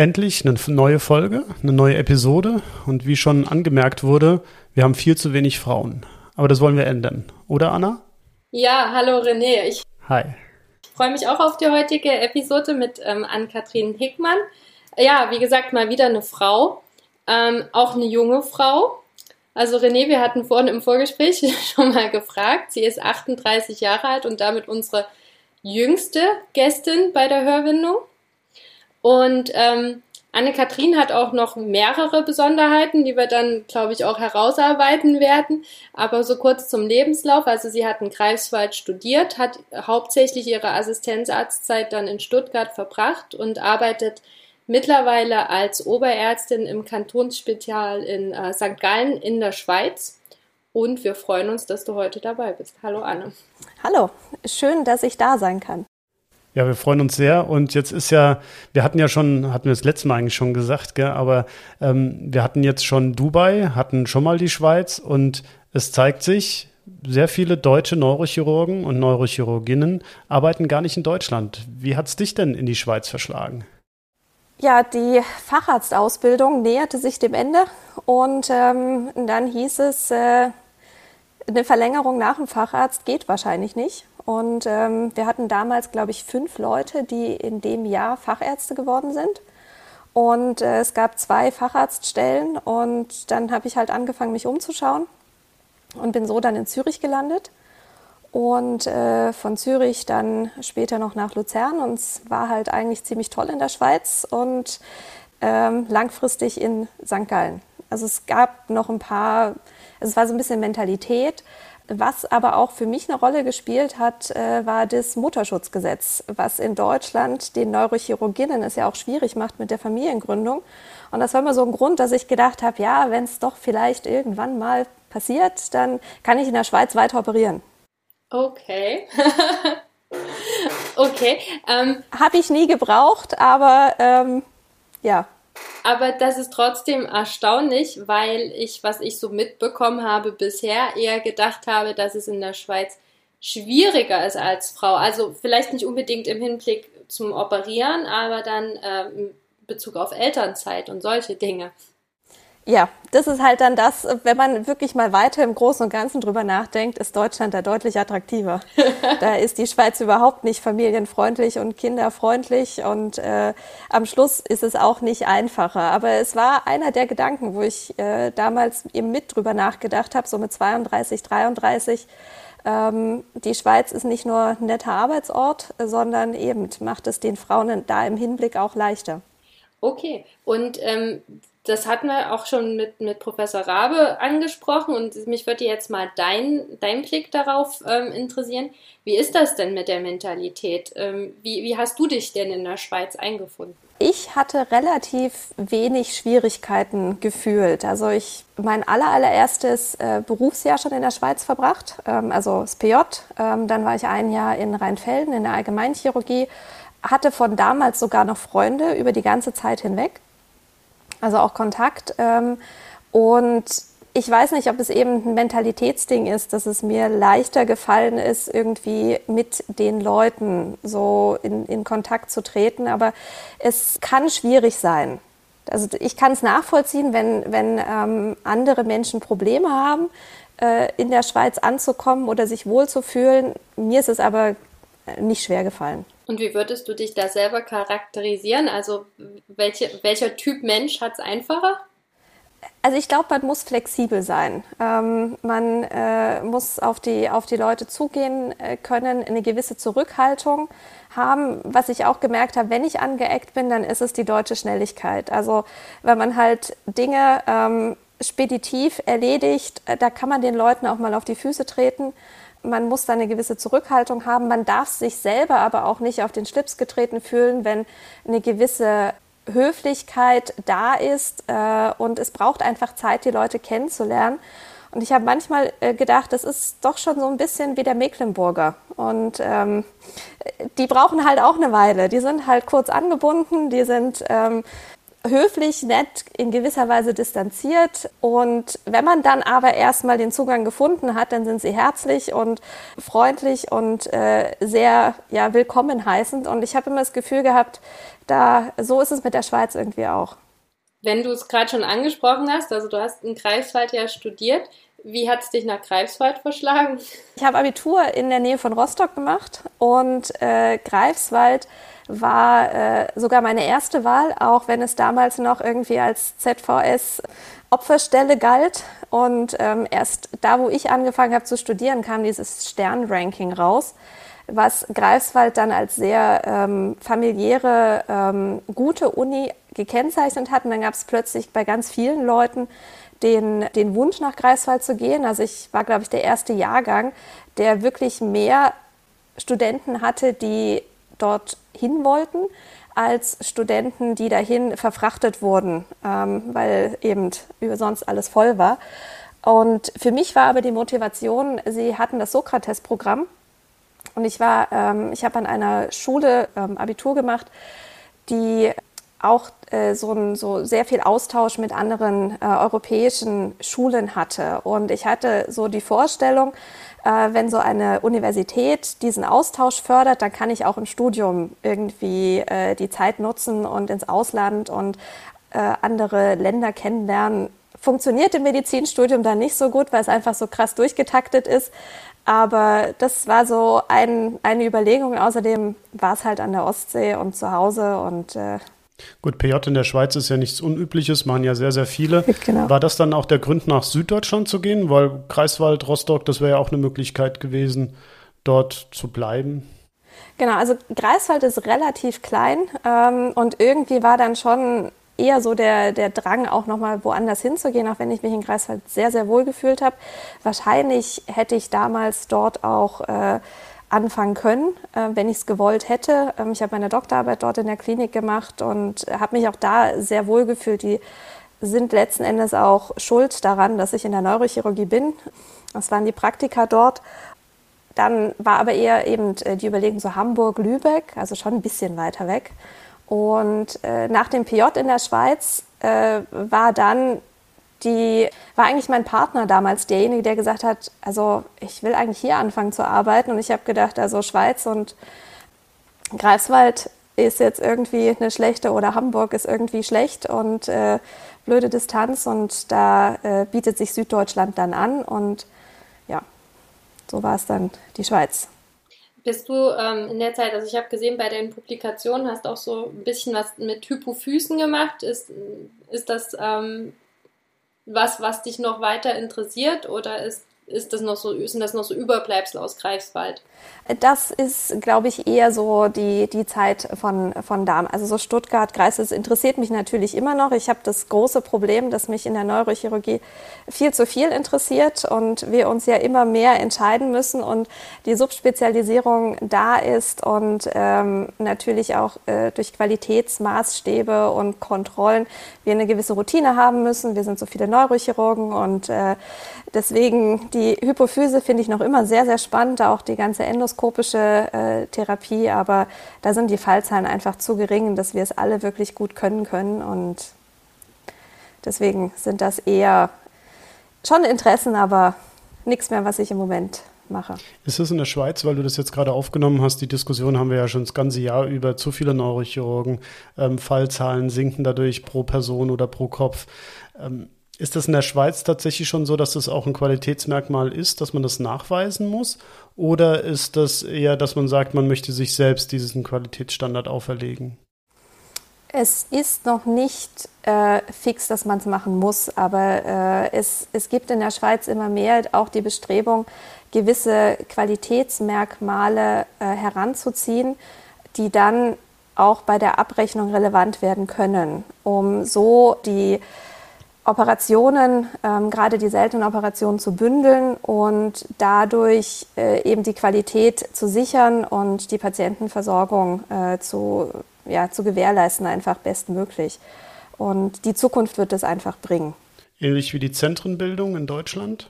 Endlich eine neue Folge, eine neue Episode und wie schon angemerkt wurde, wir haben viel zu wenig Frauen. Aber das wollen wir ändern, oder Anna? Ja, hallo René. Ich Hi. freue mich auch auf die heutige Episode mit ähm, Ann-Kathrin Hickmann. Ja, wie gesagt, mal wieder eine Frau, ähm, auch eine junge Frau. Also René, wir hatten vorhin im Vorgespräch schon mal gefragt. Sie ist 38 Jahre alt und damit unsere jüngste Gästin bei der Hörwindung. Und ähm, Anne-Kathrin hat auch noch mehrere Besonderheiten, die wir dann, glaube ich, auch herausarbeiten werden. Aber so kurz zum Lebenslauf. Also sie hat in Greifswald studiert, hat hauptsächlich ihre Assistenzarztzeit dann in Stuttgart verbracht und arbeitet mittlerweile als Oberärztin im Kantonsspital in äh, St. Gallen in der Schweiz. Und wir freuen uns, dass du heute dabei bist. Hallo Anne. Hallo, schön, dass ich da sein kann. Ja, wir freuen uns sehr. Und jetzt ist ja, wir hatten ja schon, hatten wir das letzte Mal eigentlich schon gesagt, gell, aber ähm, wir hatten jetzt schon Dubai, hatten schon mal die Schweiz und es zeigt sich, sehr viele deutsche Neurochirurgen und Neurochirurginnen arbeiten gar nicht in Deutschland. Wie hat es dich denn in die Schweiz verschlagen? Ja, die Facharztausbildung näherte sich dem Ende und ähm, dann hieß es, äh, eine Verlängerung nach dem Facharzt geht wahrscheinlich nicht. Und ähm, wir hatten damals, glaube ich, fünf Leute, die in dem Jahr Fachärzte geworden sind. Und äh, es gab zwei Facharztstellen und dann habe ich halt angefangen, mich umzuschauen und bin so dann in Zürich gelandet. Und äh, von Zürich dann später noch nach Luzern und es war halt eigentlich ziemlich toll in der Schweiz und ähm, langfristig in St. Gallen. Also es gab noch ein paar, also es war so ein bisschen Mentalität, was aber auch für mich eine Rolle gespielt hat, äh, war das Mutterschutzgesetz, was in Deutschland den Neurochirurginnen es ja auch schwierig macht mit der Familiengründung. Und das war immer so ein Grund, dass ich gedacht habe, ja, wenn es doch vielleicht irgendwann mal passiert, dann kann ich in der Schweiz weiter operieren. Okay. okay. Ähm, habe ich nie gebraucht, aber ähm, ja, aber das ist trotzdem erstaunlich, weil ich, was ich so mitbekommen habe bisher, eher gedacht habe, dass es in der Schweiz schwieriger ist als Frau. Also vielleicht nicht unbedingt im Hinblick zum Operieren, aber dann äh, in Bezug auf Elternzeit und solche Dinge. Ja, das ist halt dann das, wenn man wirklich mal weiter im Großen und Ganzen drüber nachdenkt, ist Deutschland da deutlich attraktiver. da ist die Schweiz überhaupt nicht familienfreundlich und kinderfreundlich und äh, am Schluss ist es auch nicht einfacher. Aber es war einer der Gedanken, wo ich äh, damals eben mit drüber nachgedacht habe, so mit 32, 33. Ähm, die Schweiz ist nicht nur ein netter Arbeitsort, sondern eben macht es den Frauen da im Hinblick auch leichter. Okay, und ähm, das hatten wir auch schon mit, mit Professor Rabe angesprochen und mich würde jetzt mal dein, dein Blick darauf ähm, interessieren. Wie ist das denn mit der Mentalität? Ähm, wie, wie hast du dich denn in der Schweiz eingefunden? Ich hatte relativ wenig Schwierigkeiten gefühlt. Also ich mein aller, allererstes äh, Berufsjahr schon in der Schweiz verbracht, ähm, also das PJ. Ähm, dann war ich ein Jahr in Rheinfelden in der Allgemeinchirurgie, hatte von damals sogar noch Freunde über die ganze Zeit hinweg also auch Kontakt. Ähm, und ich weiß nicht, ob es eben ein Mentalitätsding ist, dass es mir leichter gefallen ist, irgendwie mit den Leuten so in, in Kontakt zu treten. Aber es kann schwierig sein. Also ich kann es nachvollziehen, wenn, wenn ähm, andere Menschen Probleme haben, äh, in der Schweiz anzukommen oder sich wohlzufühlen. Mir ist es aber nicht schwer gefallen. Und wie würdest du dich da selber charakterisieren? Also welche, welcher Typ Mensch hat es einfacher? Also ich glaube, man muss flexibel sein. Ähm, man äh, muss auf die, auf die Leute zugehen äh, können, eine gewisse Zurückhaltung haben. Was ich auch gemerkt habe, wenn ich angeeckt bin, dann ist es die deutsche Schnelligkeit. Also wenn man halt Dinge ähm, speditiv erledigt, äh, da kann man den Leuten auch mal auf die Füße treten man muss da eine gewisse Zurückhaltung haben. Man darf sich selber aber auch nicht auf den Schlips getreten fühlen, wenn eine gewisse Höflichkeit da ist äh, und es braucht einfach Zeit, die Leute kennenzulernen. Und ich habe manchmal äh, gedacht, das ist doch schon so ein bisschen wie der Mecklenburger. Und ähm, die brauchen halt auch eine Weile. Die sind halt kurz angebunden, die sind ähm, höflich, nett, in gewisser Weise distanziert. Und wenn man dann aber erstmal den Zugang gefunden hat, dann sind sie herzlich und freundlich und äh, sehr ja, willkommen heißend. Und ich habe immer das Gefühl gehabt, da so ist es mit der Schweiz irgendwie auch. Wenn du es gerade schon angesprochen hast, also du hast in Greifswald ja studiert, wie hat es dich nach Greifswald verschlagen? Ich habe Abitur in der Nähe von Rostock gemacht und äh, Greifswald war äh, sogar meine erste Wahl, auch wenn es damals noch irgendwie als ZVS Opferstelle galt. Und ähm, erst da, wo ich angefangen habe zu studieren, kam dieses Sternranking raus was Greifswald dann als sehr ähm, familiäre, ähm, gute Uni gekennzeichnet hat. Und dann gab es plötzlich bei ganz vielen Leuten den, den Wunsch, nach Greifswald zu gehen. Also ich war, glaube ich, der erste Jahrgang, der wirklich mehr Studenten hatte, die dort hin wollten, als Studenten, die dahin verfrachtet wurden, ähm, weil eben sonst alles voll war. Und für mich war aber die Motivation, sie hatten das Sokrates-Programm und ich war, ähm, ich habe an einer Schule ähm, Abitur gemacht, die auch äh, so, ein, so sehr viel Austausch mit anderen äh, europäischen Schulen hatte. Und ich hatte so die Vorstellung, äh, wenn so eine Universität diesen Austausch fördert, dann kann ich auch im Studium irgendwie äh, die Zeit nutzen und ins Ausland und äh, andere Länder kennenlernen. Funktioniert im Medizinstudium dann nicht so gut, weil es einfach so krass durchgetaktet ist. Aber das war so ein, eine Überlegung. Außerdem war es halt an der Ostsee und zu Hause und äh Gut, PJ in der Schweiz ist ja nichts Unübliches, machen ja sehr, sehr viele. Genau. War das dann auch der Grund, nach Süddeutschland zu gehen? Weil Kreiswald, Rostock, das wäre ja auch eine Möglichkeit gewesen, dort zu bleiben. Genau, also Greifswald ist relativ klein ähm, und irgendwie war dann schon eher so der, der Drang, auch nochmal woanders hinzugehen, auch wenn ich mich in Greifswald sehr, sehr wohl gefühlt habe. Wahrscheinlich hätte ich damals dort auch äh, anfangen können, äh, wenn ich es gewollt hätte. Ähm, ich habe meine Doktorarbeit dort in der Klinik gemacht und habe mich auch da sehr wohl gefühlt. Die sind letzten Endes auch schuld daran, dass ich in der Neurochirurgie bin. Das waren die Praktika dort. Dann war aber eher eben äh, die Überlegung so Hamburg, Lübeck, also schon ein bisschen weiter weg. Und äh, nach dem PJ in der Schweiz war dann die, war eigentlich mein Partner damals derjenige, der gesagt hat, also ich will eigentlich hier anfangen zu arbeiten. Und ich habe gedacht, also Schweiz und Greifswald ist jetzt irgendwie eine schlechte oder Hamburg ist irgendwie schlecht und äh, blöde Distanz und da äh, bietet sich Süddeutschland dann an und ja, so war es dann die Schweiz. Bist du ähm, in der Zeit, also ich habe gesehen, bei deinen Publikationen hast auch so ein bisschen was mit Hypophysen gemacht. Ist, ist das ähm, was, was dich noch weiter interessiert oder ist ist das noch so, sind das noch so Überbleibsel aus Greifswald? Das ist, glaube ich, eher so die, die Zeit von, von Darm. Also so Stuttgart, Greifswald interessiert mich natürlich immer noch. Ich habe das große Problem, dass mich in der Neurochirurgie viel zu viel interessiert und wir uns ja immer mehr entscheiden müssen und die Subspezialisierung da ist und ähm, natürlich auch äh, durch Qualitätsmaßstäbe und Kontrollen wir eine gewisse Routine haben müssen. Wir sind so viele Neurochirurgen und äh, deswegen die Hypophyse finde ich noch immer sehr, sehr spannend, auch die ganze endoskopische äh, Therapie, aber da sind die Fallzahlen einfach zu gering, dass wir es alle wirklich gut können können und deswegen sind das eher schon Interessen, aber nichts mehr, was ich im Moment mache. Ist das in der Schweiz, weil du das jetzt gerade aufgenommen hast, die Diskussion haben wir ja schon das ganze Jahr über, zu viele Neurochirurgen, ähm, Fallzahlen sinken dadurch pro Person oder pro Kopf. Ähm, ist das in der Schweiz tatsächlich schon so, dass das auch ein Qualitätsmerkmal ist, dass man das nachweisen muss? Oder ist das eher, dass man sagt, man möchte sich selbst diesen Qualitätsstandard auferlegen? Es ist noch nicht äh, fix, dass man es machen muss, aber äh, es, es gibt in der Schweiz immer mehr auch die Bestrebung, gewisse Qualitätsmerkmale äh, heranzuziehen, die dann auch bei der Abrechnung relevant werden können, um so die Operationen, ähm, gerade die seltenen Operationen zu bündeln und dadurch äh, eben die Qualität zu sichern und die Patientenversorgung äh, zu, ja, zu gewährleisten, einfach bestmöglich. Und die Zukunft wird es einfach bringen. Ähnlich wie die Zentrenbildung in Deutschland?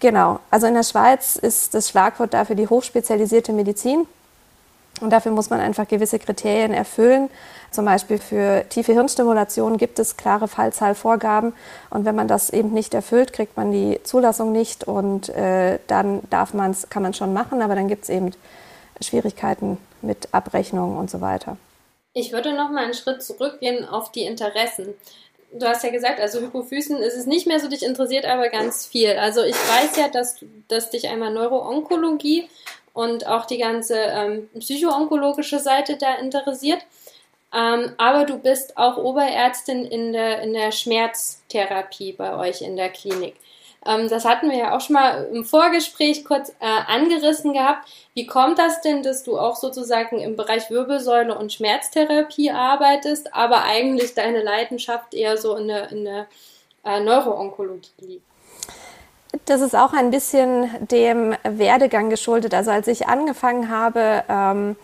Genau. Also in der Schweiz ist das Schlagwort dafür die hochspezialisierte Medizin. Und dafür muss man einfach gewisse Kriterien erfüllen. Zum Beispiel für tiefe Hirnstimulation gibt es klare Fallzahlvorgaben. Und wenn man das eben nicht erfüllt, kriegt man die Zulassung nicht. Und äh, dann darf man's, kann man es schon machen, aber dann gibt es eben Schwierigkeiten mit Abrechnung und so weiter. Ich würde noch mal einen Schritt zurückgehen auf die Interessen. Du hast ja gesagt, also Hypophysen ist es nicht mehr so dich interessiert, aber ganz viel. Also ich weiß ja, dass, dass dich einmal Neuroonkologie und auch die ganze ähm, psychoonkologische Seite da interessiert. Ähm, aber du bist auch Oberärztin in der, in der Schmerztherapie bei euch in der Klinik. Ähm, das hatten wir ja auch schon mal im Vorgespräch kurz äh, angerissen gehabt. Wie kommt das denn, dass du auch sozusagen im Bereich Wirbelsäule und Schmerztherapie arbeitest, aber eigentlich deine Leidenschaft eher so in der, in der äh, Neuroonkologie liegt? Das ist auch ein bisschen dem Werdegang geschuldet. Also als ich angefangen habe, ähm,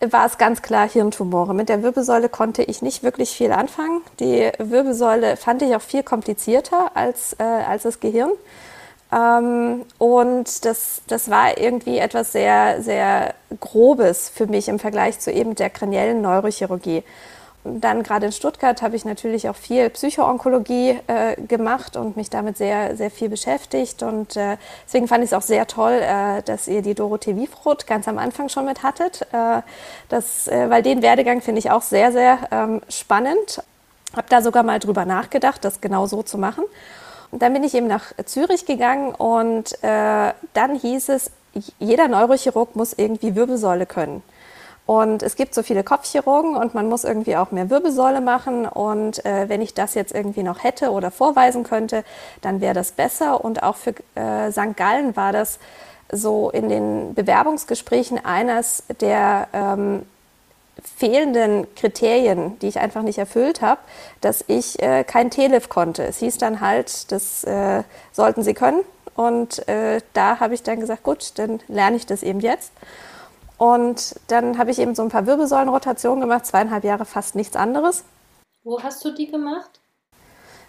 war es ganz klar Hirntumore. Mit der Wirbelsäule konnte ich nicht wirklich viel anfangen. Die Wirbelsäule fand ich auch viel komplizierter als, äh, als das Gehirn. Ähm, und das, das war irgendwie etwas sehr, sehr Grobes für mich im Vergleich zu eben der kraniellen Neurochirurgie dann gerade in Stuttgart habe ich natürlich auch viel Psychoonkologie äh, gemacht und mich damit sehr, sehr viel beschäftigt. Und äh, deswegen fand ich es auch sehr toll, äh, dass ihr die Dorothee Wiefroth ganz am Anfang schon mit hattet. Äh, das, äh, weil den Werdegang finde ich auch sehr, sehr ähm, spannend. Habe da sogar mal drüber nachgedacht, das genau so zu machen. Und dann bin ich eben nach Zürich gegangen und äh, dann hieß es, jeder Neurochirurg muss irgendwie Wirbelsäule können. Und es gibt so viele Kopfchirurgen und man muss irgendwie auch mehr Wirbelsäule machen. Und äh, wenn ich das jetzt irgendwie noch hätte oder vorweisen könnte, dann wäre das besser. Und auch für äh, St. Gallen war das so in den Bewerbungsgesprächen eines der ähm, fehlenden Kriterien, die ich einfach nicht erfüllt habe, dass ich äh, kein Telef konnte. Es hieß dann halt, das äh, sollten Sie können. Und äh, da habe ich dann gesagt, gut, dann lerne ich das eben jetzt. Und dann habe ich eben so ein paar Wirbelsäulenrotationen gemacht, zweieinhalb Jahre fast nichts anderes. Wo hast du die gemacht?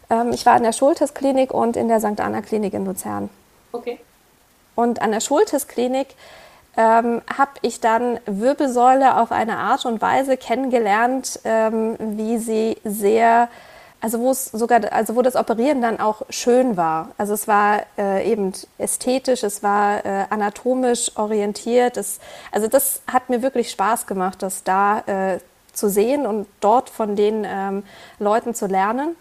Ähm, ich war in der Schultes-Klinik und in der St. Anna-Klinik in Luzern. Okay. Und an der Schultes-Klinik ähm, habe ich dann Wirbelsäule auf eine Art und Weise kennengelernt, ähm, wie sie sehr also wo es sogar, also wo das Operieren dann auch schön war. Also es war äh, eben ästhetisch, es war äh, anatomisch orientiert. Es, also das hat mir wirklich Spaß gemacht, das da äh, zu sehen und dort von den ähm, Leuten zu lernen.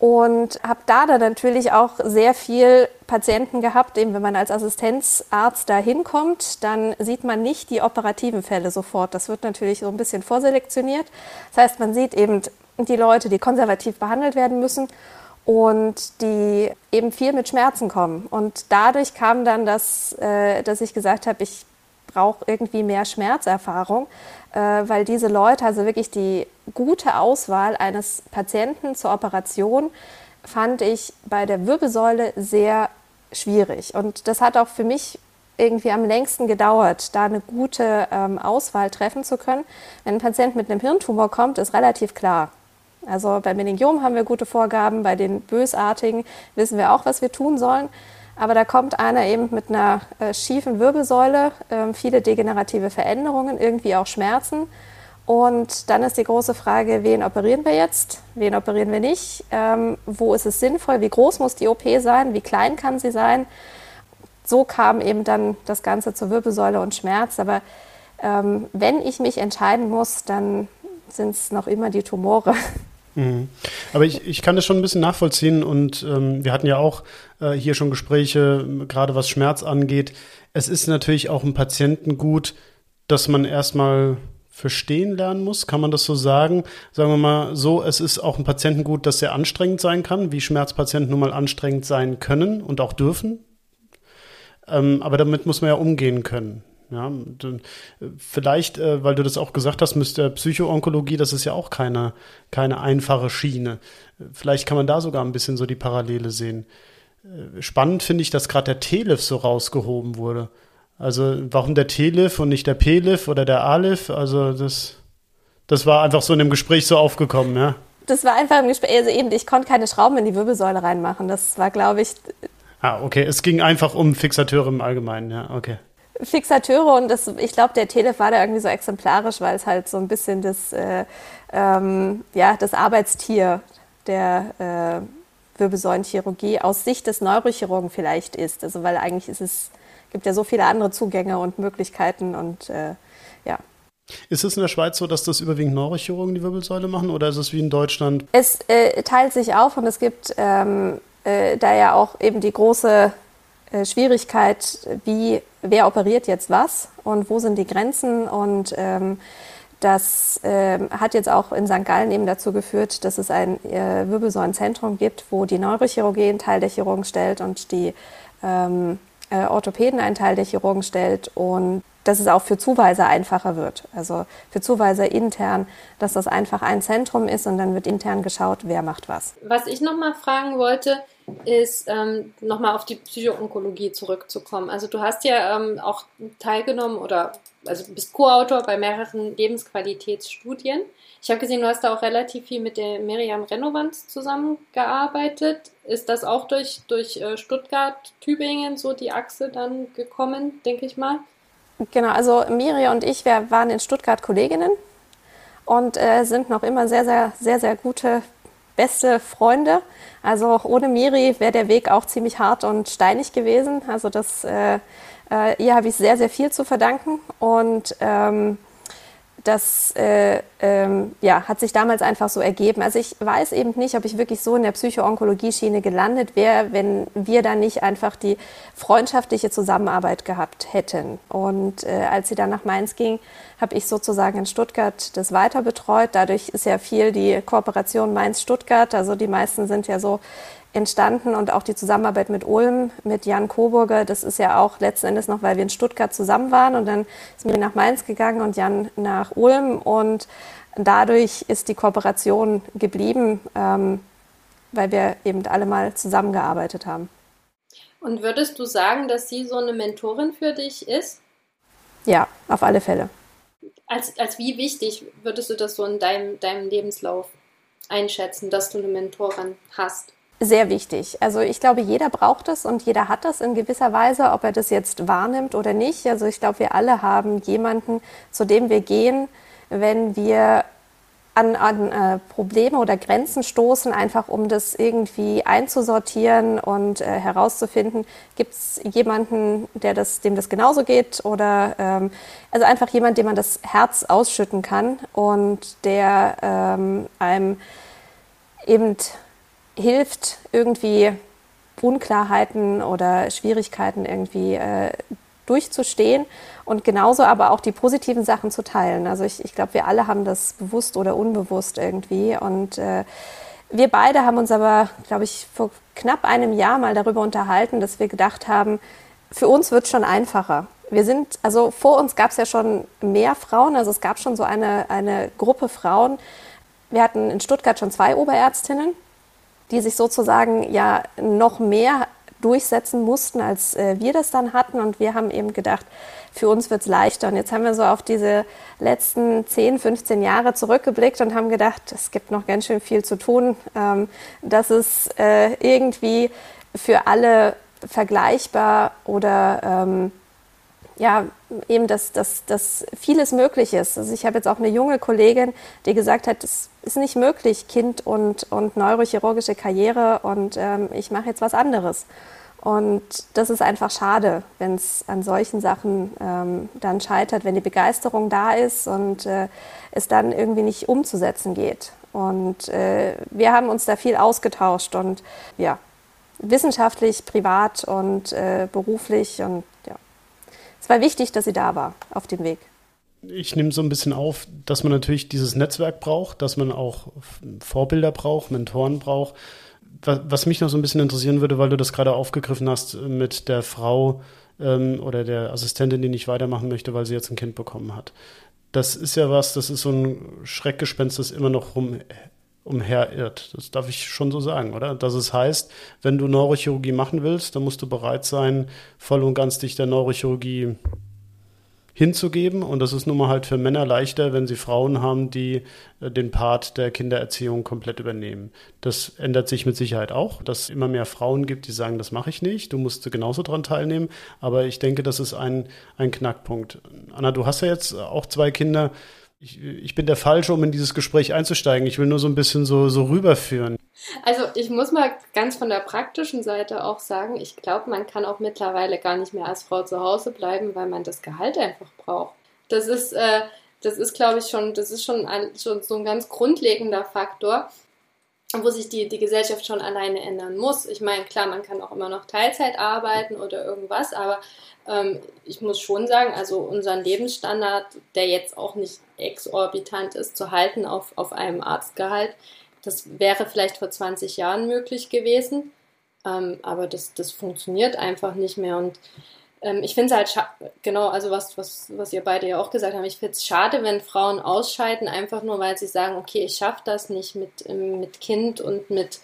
Und habe da dann natürlich auch sehr viel Patienten gehabt, eben wenn man als Assistenzarzt da hinkommt, dann sieht man nicht die operativen Fälle sofort. Das wird natürlich so ein bisschen vorselektioniert. Das heißt, man sieht eben die Leute, die konservativ behandelt werden müssen und die eben viel mit Schmerzen kommen. Und dadurch kam dann das, äh, dass ich gesagt habe, ich brauche irgendwie mehr Schmerzerfahrung, äh, weil diese Leute, also wirklich die gute Auswahl eines Patienten zur Operation, fand ich bei der Wirbelsäule sehr schwierig. Und das hat auch für mich irgendwie am längsten gedauert, da eine gute ähm, Auswahl treffen zu können. Wenn ein Patient mit einem Hirntumor kommt, ist relativ klar. Also bei Meningiom haben wir gute Vorgaben, bei den Bösartigen wissen wir auch, was wir tun sollen. Aber da kommt einer eben mit einer äh, schiefen Wirbelsäule, äh, viele degenerative Veränderungen, irgendwie auch Schmerzen. Und dann ist die große Frage, wen operieren wir jetzt, wen operieren wir nicht, ähm, wo ist es sinnvoll, wie groß muss die OP sein, wie klein kann sie sein. So kam eben dann das Ganze zur Wirbelsäule und Schmerz. Aber ähm, wenn ich mich entscheiden muss, dann sind es noch immer die Tumore. Mhm. Aber ich, ich kann das schon ein bisschen nachvollziehen und ähm, wir hatten ja auch äh, hier schon Gespräche, gerade was Schmerz angeht. Es ist natürlich auch im Patienten gut, dass man erstmal verstehen lernen muss, kann man das so sagen? Sagen wir mal so, es ist auch im Patienten gut, dass er anstrengend sein kann, wie Schmerzpatienten nun mal anstrengend sein können und auch dürfen. Ähm, aber damit muss man ja umgehen können. Ja, vielleicht, äh, weil du das auch gesagt hast, müsste Psychoonkologie, das ist ja auch keine, keine einfache Schiene. Vielleicht kann man da sogar ein bisschen so die Parallele sehen. Äh, spannend finde ich, dass gerade der Telif so rausgehoben wurde. Also warum der Telif und nicht der Pelif oder der Alif? Also das, Das war einfach so in dem Gespräch so aufgekommen, ja? Das war einfach im Gespräch, also eben, ich konnte keine Schrauben in die Wirbelsäule reinmachen. Das war, glaube ich. Ah, okay. Es ging einfach um Fixateure im Allgemeinen, ja, okay. Fixateure und das, ich glaube, der Telef war da irgendwie so exemplarisch, weil es halt so ein bisschen das, äh, ähm, ja, das Arbeitstier der äh, Wirbelsäulenchirurgie aus Sicht des Neurochirurgen vielleicht ist. Also weil eigentlich ist es, gibt ja so viele andere Zugänge und Möglichkeiten und äh, ja. Ist es in der Schweiz so, dass das überwiegend Neurochirurgen die Wirbelsäule machen oder ist es wie in Deutschland? Es äh, teilt sich auf und es gibt ähm, äh, da ja auch eben die große äh, Schwierigkeit, wie, wer operiert jetzt was und wo sind die Grenzen und ähm, das äh, hat jetzt auch in St. Gallen eben dazu geführt, dass es ein äh, Wirbelsäulenzentrum gibt, wo die Neurochirurgie einen Teil der Chirurgen stellt und die ähm, äh, Orthopäden einen Teil der Chirurgen stellt und dass es auch für Zuweiser einfacher wird. Also für Zuweiser intern, dass das einfach ein Zentrum ist und dann wird intern geschaut, wer macht was. Was ich nochmal fragen wollte, ist ähm, nochmal auf die Psychoonkologie zurückzukommen. Also du hast ja ähm, auch teilgenommen oder also bist Co-Autor bei mehreren Lebensqualitätsstudien. Ich habe gesehen, du hast da auch relativ viel mit der Miriam Renovans zusammengearbeitet. Ist das auch durch, durch äh, Stuttgart, Tübingen so die Achse dann gekommen, denke ich mal? Genau, also Miriam und ich, wir waren in Stuttgart Kolleginnen und äh, sind noch immer sehr, sehr, sehr, sehr gute, beste Freunde. Also ohne Miri wäre der Weg auch ziemlich hart und steinig gewesen. Also das äh, äh, ihr habe ich sehr, sehr viel zu verdanken und ähm, das äh, ähm, ja, hat sich damals einfach so ergeben. Also ich weiß eben nicht, ob ich wirklich so in der Psycho-Onkologie-Schiene gelandet wäre, wenn wir da nicht einfach die freundschaftliche Zusammenarbeit gehabt hätten. Und äh, als sie dann nach Mainz ging, habe ich sozusagen in Stuttgart das weiter betreut. Dadurch ist ja viel die Kooperation Mainz-Stuttgart. Also die meisten sind ja so entstanden und auch die Zusammenarbeit mit Ulm, mit Jan Coburger, das ist ja auch letzten Endes noch, weil wir in Stuttgart zusammen waren und dann ist mir nach Mainz gegangen und Jan nach Ulm und dadurch ist die Kooperation geblieben, ähm, weil wir eben alle mal zusammengearbeitet haben. Und würdest du sagen, dass sie so eine Mentorin für dich ist? Ja, auf alle Fälle. Als, als wie wichtig würdest du das so in deinem, deinem Lebenslauf einschätzen, dass du eine Mentorin hast? Sehr wichtig. Also ich glaube, jeder braucht es und jeder hat das in gewisser Weise, ob er das jetzt wahrnimmt oder nicht. Also ich glaube, wir alle haben jemanden, zu dem wir gehen, wenn wir an, an äh, Probleme oder Grenzen stoßen, einfach um das irgendwie einzusortieren und äh, herauszufinden, gibt es jemanden, der das, dem das genauso geht oder ähm, also einfach jemand, dem man das Herz ausschütten kann und der ähm, einem eben hilft, irgendwie Unklarheiten oder Schwierigkeiten irgendwie äh, durchzustehen und genauso aber auch die positiven Sachen zu teilen. Also ich, ich glaube, wir alle haben das bewusst oder unbewusst irgendwie und äh, wir beide haben uns aber, glaube ich, vor knapp einem Jahr mal darüber unterhalten, dass wir gedacht haben, für uns wird es schon einfacher. Wir sind, also vor uns gab es ja schon mehr Frauen, also es gab schon so eine, eine Gruppe Frauen. Wir hatten in Stuttgart schon zwei Oberärztinnen, die sich sozusagen ja noch mehr durchsetzen mussten, als äh, wir das dann hatten. Und wir haben eben gedacht, für uns wird es leichter. Und jetzt haben wir so auf diese letzten 10, 15 Jahre zurückgeblickt und haben gedacht, es gibt noch ganz schön viel zu tun, ähm, dass es äh, irgendwie für alle vergleichbar oder ähm, ja, eben, dass, dass, dass vieles möglich ist. Also ich habe jetzt auch eine junge Kollegin, die gesagt hat, es ist nicht möglich, Kind und, und neurochirurgische Karriere und ähm, ich mache jetzt was anderes. Und das ist einfach schade, wenn es an solchen Sachen ähm, dann scheitert, wenn die Begeisterung da ist und äh, es dann irgendwie nicht umzusetzen geht. Und äh, wir haben uns da viel ausgetauscht und ja, wissenschaftlich, privat und äh, beruflich und ja es war wichtig, dass sie da war auf dem Weg. Ich nehme so ein bisschen auf, dass man natürlich dieses Netzwerk braucht, dass man auch Vorbilder braucht, Mentoren braucht. Was mich noch so ein bisschen interessieren würde, weil du das gerade aufgegriffen hast mit der Frau ähm, oder der Assistentin, die nicht weitermachen möchte, weil sie jetzt ein Kind bekommen hat. Das ist ja was, das ist so ein Schreckgespenst, das immer noch rum, umherirrt. Das darf ich schon so sagen, oder? Dass es heißt, wenn du Neurochirurgie machen willst, dann musst du bereit sein, voll und ganz dich der Neurochirurgie hinzugeben. Und das ist nun mal halt für Männer leichter, wenn sie Frauen haben, die äh, den Part der Kindererziehung komplett übernehmen. Das ändert sich mit Sicherheit auch, dass es immer mehr Frauen gibt, die sagen, das mache ich nicht, du musst genauso dran teilnehmen. Aber ich denke, das ist ein, ein Knackpunkt. Anna, du hast ja jetzt auch zwei Kinder. Ich, ich bin der Falsche, um in dieses Gespräch einzusteigen. Ich will nur so ein bisschen so, so rüberführen. Also ich muss mal ganz von der praktischen Seite auch sagen, ich glaube, man kann auch mittlerweile gar nicht mehr als Frau zu Hause bleiben, weil man das Gehalt einfach braucht. Das ist, äh, das ist, glaube ich, schon, das ist schon, ein, schon so ein ganz grundlegender Faktor, wo sich die, die Gesellschaft schon alleine ändern muss. Ich meine, klar, man kann auch immer noch Teilzeit arbeiten oder irgendwas, aber ähm, ich muss schon sagen, also unseren Lebensstandard, der jetzt auch nicht exorbitant ist, zu halten auf, auf einem Arztgehalt, das wäre vielleicht vor 20 Jahren möglich gewesen. Ähm, aber das, das funktioniert einfach nicht mehr. Und ähm, ich finde es halt genau, also was, was, was ihr beide ja auch gesagt habt, ich finde es schade, wenn Frauen ausscheiden, einfach nur weil sie sagen, okay, ich schaffe das nicht mit, ähm, mit Kind und mit,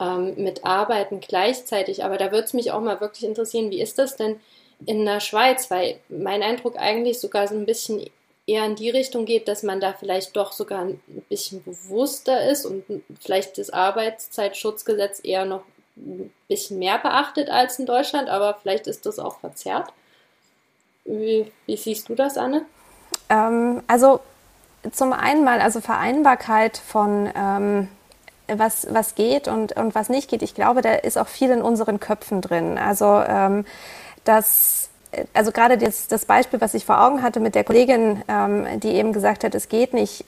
ähm, mit Arbeiten gleichzeitig. Aber da würde es mich auch mal wirklich interessieren, wie ist das denn in der Schweiz, weil mein Eindruck eigentlich sogar so ein bisschen eher in die Richtung geht, dass man da vielleicht doch sogar ein bisschen bewusster ist und vielleicht das Arbeitszeitschutzgesetz eher noch ein bisschen mehr beachtet als in Deutschland, aber vielleicht ist das auch verzerrt. Wie, wie siehst du das, Anne? Ähm, also zum einen mal, also Vereinbarkeit von ähm, was, was geht und, und was nicht geht. Ich glaube, da ist auch viel in unseren Köpfen drin. Also ähm, dass also gerade das, das, Beispiel, was ich vor Augen hatte mit der Kollegin, ähm, die eben gesagt hat, es geht nicht,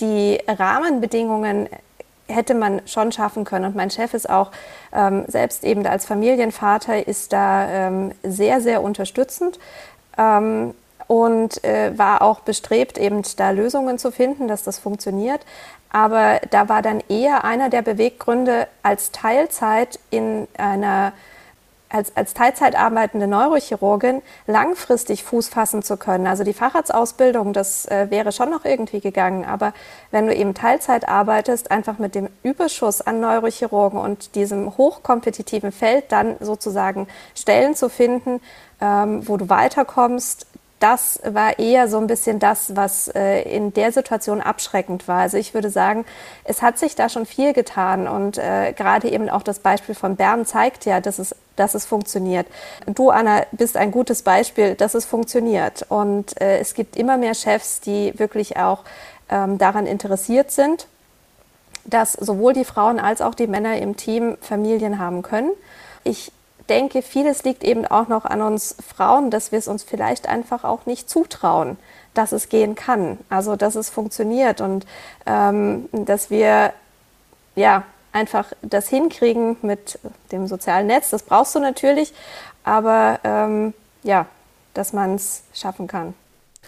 die Rahmenbedingungen hätte man schon schaffen können. Und mein Chef ist auch ähm, selbst eben als Familienvater ist da ähm, sehr, sehr unterstützend ähm, und äh, war auch bestrebt, eben da Lösungen zu finden, dass das funktioniert. Aber da war dann eher einer der Beweggründe, als Teilzeit in einer als, als Teilzeit arbeitende Neurochirurgin langfristig Fuß fassen zu können. Also die Facharztausbildung, das äh, wäre schon noch irgendwie gegangen. Aber wenn du eben Teilzeit arbeitest, einfach mit dem Überschuss an Neurochirurgen und diesem hochkompetitiven Feld dann sozusagen Stellen zu finden, ähm, wo du weiterkommst, das war eher so ein bisschen das, was äh, in der Situation abschreckend war. Also ich würde sagen, es hat sich da schon viel getan und äh, gerade eben auch das Beispiel von Bern zeigt ja, dass es, dass es funktioniert. Du, Anna, bist ein gutes Beispiel, dass es funktioniert und äh, es gibt immer mehr Chefs, die wirklich auch ähm, daran interessiert sind, dass sowohl die Frauen als auch die Männer im Team Familien haben können. Ich denke, vieles liegt eben auch noch an uns Frauen, dass wir es uns vielleicht einfach auch nicht zutrauen, dass es gehen kann. Also, dass es funktioniert und ähm, dass wir ja einfach das hinkriegen mit dem sozialen Netz. Das brauchst du natürlich, aber ähm, ja, dass man es schaffen kann.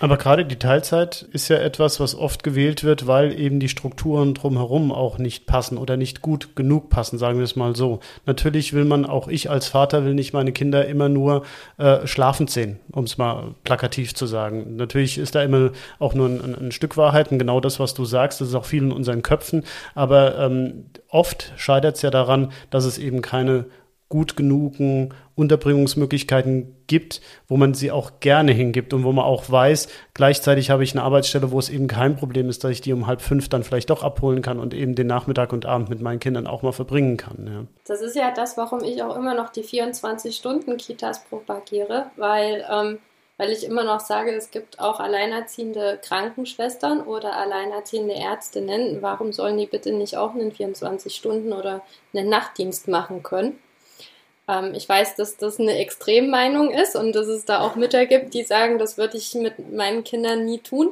Aber gerade die Teilzeit ist ja etwas, was oft gewählt wird, weil eben die Strukturen drumherum auch nicht passen oder nicht gut genug passen, sagen wir es mal so. Natürlich will man, auch ich als Vater will nicht meine Kinder immer nur äh, schlafend sehen, um es mal plakativ zu sagen. Natürlich ist da immer auch nur ein, ein, Stück Wahrheit und genau das, was du sagst, das ist auch viel in unseren Köpfen. Aber ähm, oft scheitert es ja daran, dass es eben keine gut genugen Unterbringungsmöglichkeiten gibt, wo man sie auch gerne hingibt und wo man auch weiß, gleichzeitig habe ich eine Arbeitsstelle, wo es eben kein Problem ist, dass ich die um halb fünf dann vielleicht doch abholen kann und eben den Nachmittag und Abend mit meinen Kindern auch mal verbringen kann. Ja. Das ist ja das, warum ich auch immer noch die 24-Stunden-Kitas propagiere, weil, ähm, weil ich immer noch sage, es gibt auch alleinerziehende Krankenschwestern oder alleinerziehende Ärztinnen. Warum sollen die bitte nicht auch einen 24-Stunden- oder einen Nachtdienst machen können? Ähm, ich weiß, dass das eine Extremmeinung ist und dass es da auch Mütter gibt, die sagen, das würde ich mit meinen Kindern nie tun.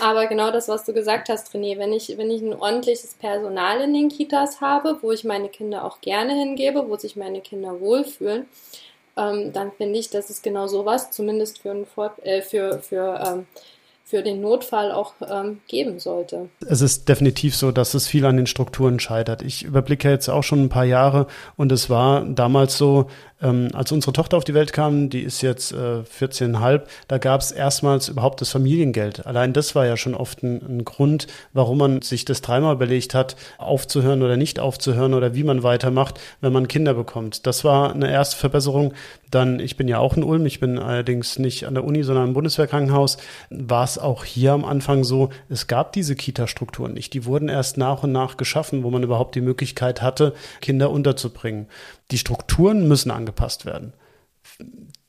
Aber genau das, was du gesagt hast, René, wenn ich, wenn ich ein ordentliches Personal in den Kitas habe, wo ich meine Kinder auch gerne hingebe, wo sich meine Kinder wohlfühlen, ähm, dann finde ich, dass es genau sowas, zumindest für, ein Fort äh, für, für ähm, für den Notfall auch ähm, geben sollte. Es ist definitiv so, dass es viel an den Strukturen scheitert. Ich überblicke jetzt auch schon ein paar Jahre und es war damals so, Ähm, als unsere Tochter auf die Welt kam, die ist jetzt äh, 14,5, da gab es erstmals überhaupt das Familiengeld. Allein das war ja schon oft ein, ein Grund, warum man sich das dreimal überlegt hat, aufzuhören oder nicht aufzuhören oder wie man weitermacht, wenn man Kinder bekommt. Das war eine erste Verbesserung. Dann, ich bin ja auch in Ulm, ich bin allerdings nicht an der Uni, sondern im Bundeswehrkrankenhaus, war es auch hier am Anfang so, es gab diese Kita-Strukturen nicht. Die wurden erst nach und nach geschaffen, wo man überhaupt die Möglichkeit hatte, Kinder unterzubringen. Die Strukturen müssen angepasst werden.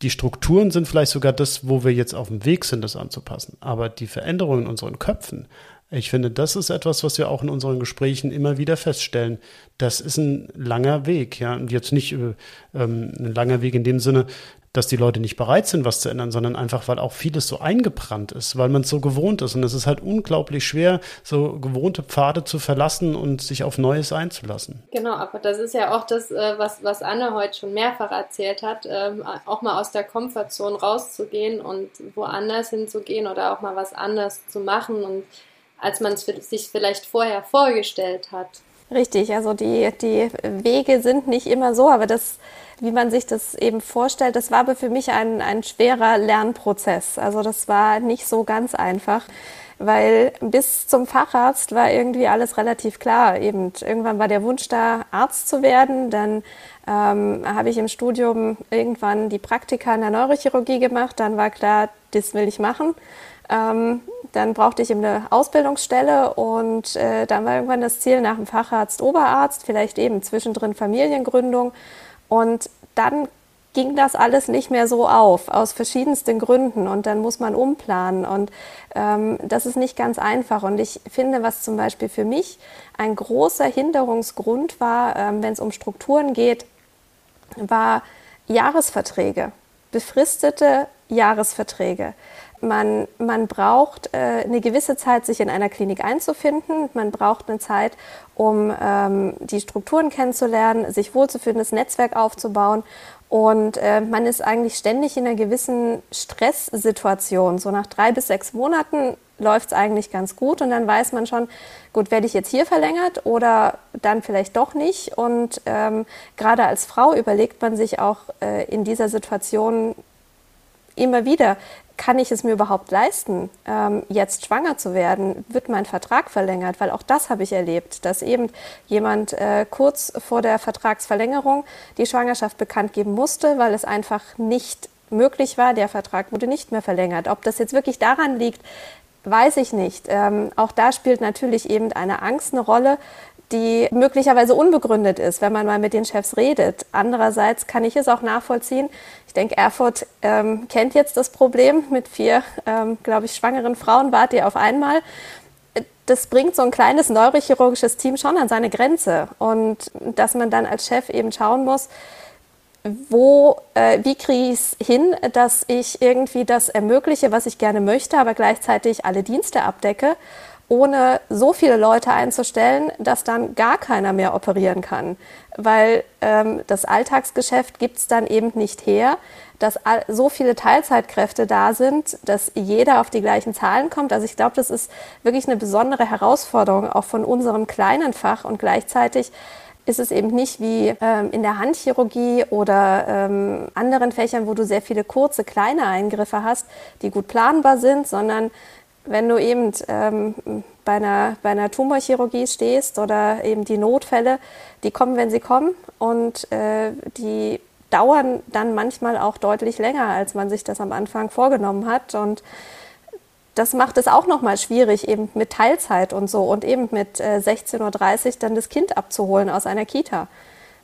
Die Strukturen sind vielleicht sogar das, wo wir jetzt auf dem Weg sind, das anzupassen. Aber die Veränderungen in unseren Köpfen, ich finde, das ist etwas, was wir auch in unseren Gesprächen immer wieder feststellen. Das ist ein langer Weg, ja. Und jetzt nicht äh, ähm, ein langer Weg in dem Sinne, dass die Leute nicht bereit sind, was zu ändern, sondern einfach, weil auch vieles so eingebrannt ist, weil man es so gewohnt ist. Und es ist halt unglaublich schwer, so gewohnte Pfade zu verlassen und sich auf Neues einzulassen. Genau, aber das ist ja auch das, äh, was, was Anne heute schon mehrfach erzählt hat, ähm, auch mal aus der Komfortzone rauszugehen und woanders hinzugehen oder auch mal was anders zu machen und als man es sich vielleicht vorher vorgestellt hat. Richtig, also die, die Wege sind nicht immer so, aber das, wie man sich das eben vorstellt, das war aber für mich ein, ein schwerer Lernprozess. Also das war nicht so ganz einfach, weil bis zum Facharzt war irgendwie alles relativ klar. Eben irgendwann war der Wunsch da, Arzt zu werden. Dann ähm, habe ich im Studium irgendwann die Praktika in der Neurochirurgie gemacht. Dann war klar, das will ich machen. Ähm, dann brauchte ich eben eine Ausbildungsstelle und äh, dann war irgendwann das Ziel nach dem Facharzt Oberarzt, vielleicht eben zwischendrin Familiengründung. Und dann ging das alles nicht mehr so auf, aus verschiedensten Gründen. Und dann muss man umplanen. Und ähm, das ist nicht ganz einfach. Und ich finde, was zum Beispiel für mich ein großer Hinderungsgrund war, ähm, wenn es um Strukturen geht, war Jahresverträge, befristete Jahresverträge. Man, man braucht äh, eine gewisse Zeit, sich in einer Klinik einzufinden. Man braucht eine Zeit, um ähm, die Strukturen kennenzulernen, sich wohlzufühlen, das Netzwerk aufzubauen. Und äh, man ist eigentlich ständig in einer gewissen Stresssituation. So nach drei bis sechs Monaten läuft es eigentlich ganz gut und dann weiß man schon, gut, werde ich jetzt hier verlängert oder dann vielleicht doch nicht. Und ähm, gerade als Frau überlegt man sich auch äh, in dieser Situation immer wieder, kann ich es mir überhaupt leisten, ähm, jetzt schwanger zu werden? Wird mein Vertrag verlängert? Weil auch das habe ich erlebt, dass eben jemand äh, kurz vor der Vertragsverlängerung die Schwangerschaft bekannt geben musste, weil es einfach nicht möglich war. Der Vertrag wurde nicht mehr verlängert. Ob das jetzt wirklich daran liegt, weiß ich nicht. Ähm, auch da spielt natürlich eben eine Angst eine Rolle, die möglicherweise unbegründet ist, wenn man mal mit den Chefs redet. Andererseits kann ich es auch nachvollziehen. Ich denke, Erfurt ähm, kennt jetzt das Problem mit vier, ähm, glaube ich, schwangeren Frauen, wart ihr auf einmal. Das bringt so ein kleines neurochirurgisches Team schon an seine Grenze. Und dass man dann als Chef eben schauen muss, wo, äh, wie kriege ich es hin, dass ich irgendwie das ermögliche, was ich gerne möchte, aber gleichzeitig alle Dienste abdecke ohne so viele Leute einzustellen, dass dann gar keiner mehr operieren kann. Weil ähm, das Alltagsgeschäft gibt es dann eben nicht her, dass so viele Teilzeitkräfte da sind, dass jeder auf die gleichen Zahlen kommt. Also ich glaube, das ist wirklich eine besondere Herausforderung auch von unserem kleinen Fach und gleichzeitig ist es eben nicht wie ähm, in der Handchirurgie oder ähm, anderen Fächern, wo du sehr viele kurze, kleine Eingriffe hast, die gut planbar sind, sondern wenn du eben ähm, bei, einer, bei einer Tumorchirurgie stehst oder eben die Notfälle, die kommen, wenn sie kommen und äh, die dauern dann manchmal auch deutlich länger, als man sich das am Anfang vorgenommen hat und das macht es auch nochmal schwierig, eben mit Teilzeit und so und eben mit äh, 16.30 Uhr dann das Kind abzuholen aus einer Kita.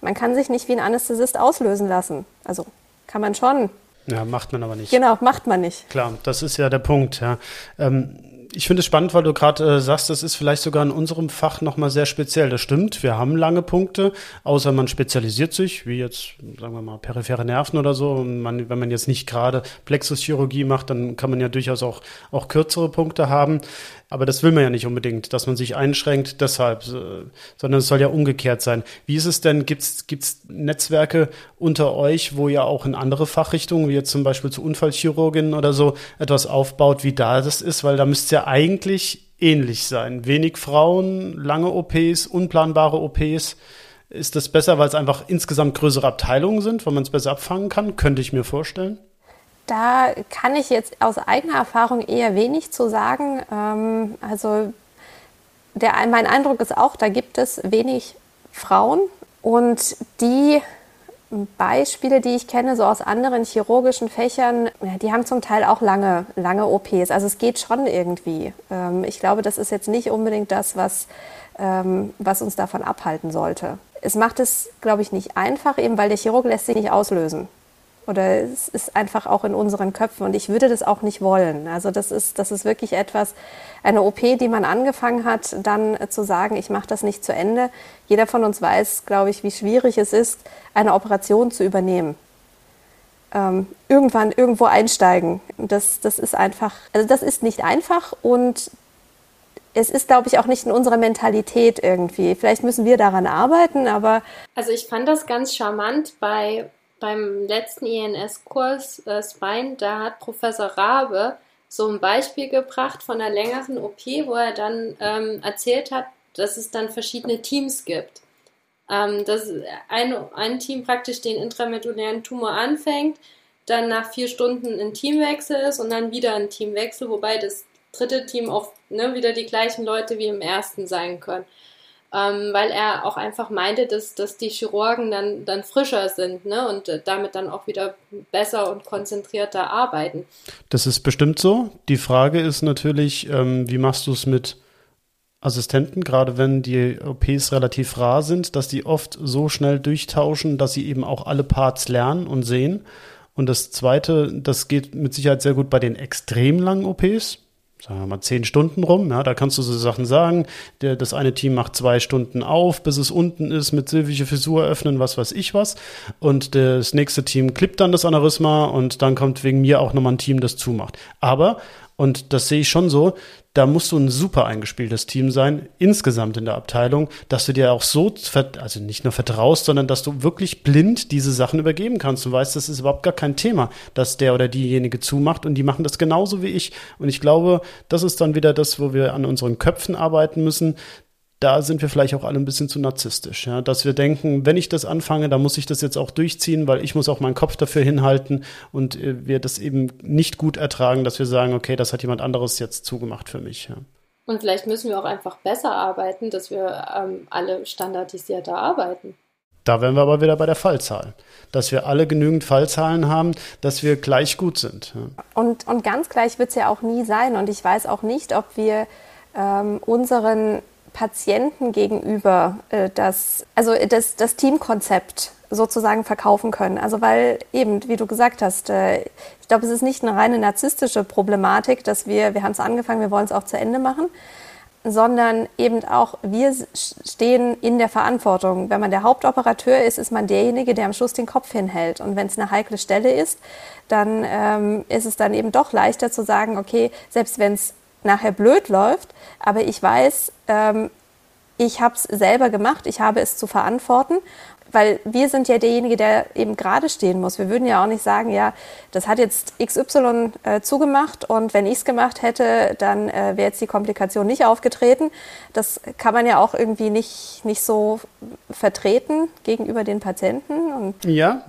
Man kann sich nicht wie ein Anästhesist auslösen lassen. Also kann man schon, ja, macht man aber nicht. Genau, macht man nicht. Klar, das ist ja der Punkt, ja. Ähm, ich finde es spannend, weil du gerade äh, sagst, das ist vielleicht sogar in unserem Fach nochmal sehr speziell. Das stimmt, wir haben lange Punkte, außer man spezialisiert sich, wie jetzt, sagen wir mal, periphere Nerven oder so. Man, wenn man jetzt nicht gerade Plexuschirurgie macht, dann kann man ja durchaus auch, auch kürzere Punkte haben. Aber das will man ja nicht unbedingt, dass man sich einschränkt, deshalb, sondern es soll ja umgekehrt sein. Wie ist es denn, gibt's gibt's Netzwerke unter euch, wo ihr auch in andere Fachrichtungen, wie jetzt zum Beispiel zu Unfallchirurginnen oder so, etwas aufbaut, wie da das ist? Weil da müsste ja eigentlich ähnlich sein. Wenig Frauen, lange OPs, unplanbare OPs. Ist das besser, weil es einfach insgesamt größere Abteilungen sind, weil man es besser abfangen kann? Könnte ich mir vorstellen. Da kann ich jetzt aus eigener Erfahrung eher wenig zu sagen. Ähm, also der, mein Eindruck ist auch, da gibt es wenig Frauen und die Beispiele, die ich kenne, so aus anderen chirurgischen Fächern, die haben zum Teil auch lange, lange OPs. Also es geht schon irgendwie. Ähm, ich glaube, das ist jetzt nicht unbedingt das, was, ähm, was uns davon abhalten sollte. Es macht es, glaube ich, nicht einfach, eben weil der Chirurg lässt sich nicht auslösen. Oder es ist einfach auch in unseren Köpfen und ich würde das auch nicht wollen. Also das ist, das ist wirklich etwas, eine OP, die man angefangen hat, dann zu sagen, ich mache das nicht zu Ende. Jeder von uns weiß, glaube ich, wie schwierig es ist, eine Operation zu übernehmen. Ähm, irgendwann irgendwo einsteigen. Das, das ist einfach, also das ist nicht einfach und es ist, glaube ich, auch nicht in unserer Mentalität irgendwie. Vielleicht müssen wir daran arbeiten, aber. Also ich fand das ganz charmant bei beim letzten INS-Kurs äh, Spine, da hat Professor Rabe so ein Beispiel gebracht von einer längeren OP, wo er dann ähm, erzählt hat, dass es dann verschiedene Teams gibt. Ähm, dass ein, ein Team praktisch den intramedulären Tumor anfängt, dann nach vier Stunden ein Teamwechsel ist und dann wieder ein Teamwechsel, wobei das dritte Team auch ne, wieder die gleichen Leute wie im ersten sein können ähm, weil er auch einfach meinte, dass, dass die Chirurgen dann, dann frischer sind ne? und äh, damit dann auch wieder besser und konzentrierter arbeiten. Das ist bestimmt so. Die Frage ist natürlich, ähm, wie machst du es mit Assistenten, gerade wenn die OPs relativ rar sind, dass die oft so schnell durchtauschen, dass sie eben auch alle Parts lernen und sehen. Und das Zweite, das geht mit Sicherheit sehr gut bei den extrem langen OPs sagen wir mal, zehn Stunden rum. Ja, da kannst du so Sachen sagen. Der, das eine Team macht zwei Stunden auf, bis es unten ist, mit silvische Fissur öffnen, was weiß ich was. Und das nächste Team klippt dann das Aneurysma und dann kommt wegen mir auch nochmal ein Team, das zumacht. Aber und das sehe ich schon so, da musst du ein super eingespieltes Team sein, insgesamt in der Abteilung, dass du dir auch so, also nicht nur vertraust, sondern dass du wirklich blind diese Sachen übergeben kannst. Du weißt, das ist überhaupt gar kein Thema, dass der oder diejenige zumacht und die machen das genauso wie ich. Und ich glaube, das ist dann wieder das, wo wir an unseren Köpfen arbeiten müssen, da sind wir vielleicht auch alle ein bisschen zu narzisstisch, ja, dass wir denken, wenn ich das anfange, dann muss ich das jetzt auch durchziehen, weil ich muss auch meinen Kopf dafür hinhalten und äh, wir das eben nicht gut ertragen, dass wir sagen, okay, das hat jemand anderes jetzt zugemacht für mich. Ja. Und vielleicht müssen wir auch einfach besser arbeiten, dass wir ähm, alle standardisierter arbeiten. Da wären wir aber wieder bei der Fallzahl, dass wir alle genügend Fallzahlen haben, dass wir gleich gut sind. Ja. Und, und ganz gleich wird es ja auch nie sein. Und ich weiß auch nicht, ob wir ähm, unseren Patienten gegenüber äh, das, also das, das Teamkonzept sozusagen verkaufen können. Also weil eben, wie du gesagt hast, äh, ich glaube, es ist nicht eine reine narzisstische Problematik, dass wir, wir haben es angefangen, wir wollen es auch zu Ende machen, sondern eben auch wir stehen in der Verantwortung. Wenn man der Hauptoperateur ist, ist man derjenige, der am Schluss den Kopf hinhält. Und wenn es eine heikle Stelle ist, dann ähm, ist es dann eben doch leichter zu sagen, okay, selbst wenn es nachher blöd läuft, aber ich weiß, ähm, ich habe es selber gemacht, ich habe es zu verantworten weil wir sind ja derjenige, der eben gerade stehen muss. Wir würden ja auch nicht sagen, ja, das hat jetzt XY äh, zugemacht und wenn ich es gemacht hätte, dann äh, wäre jetzt die Komplikation nicht aufgetreten. Das kann man ja auch irgendwie nicht, nicht so vertreten gegenüber den Patienten. Und ja,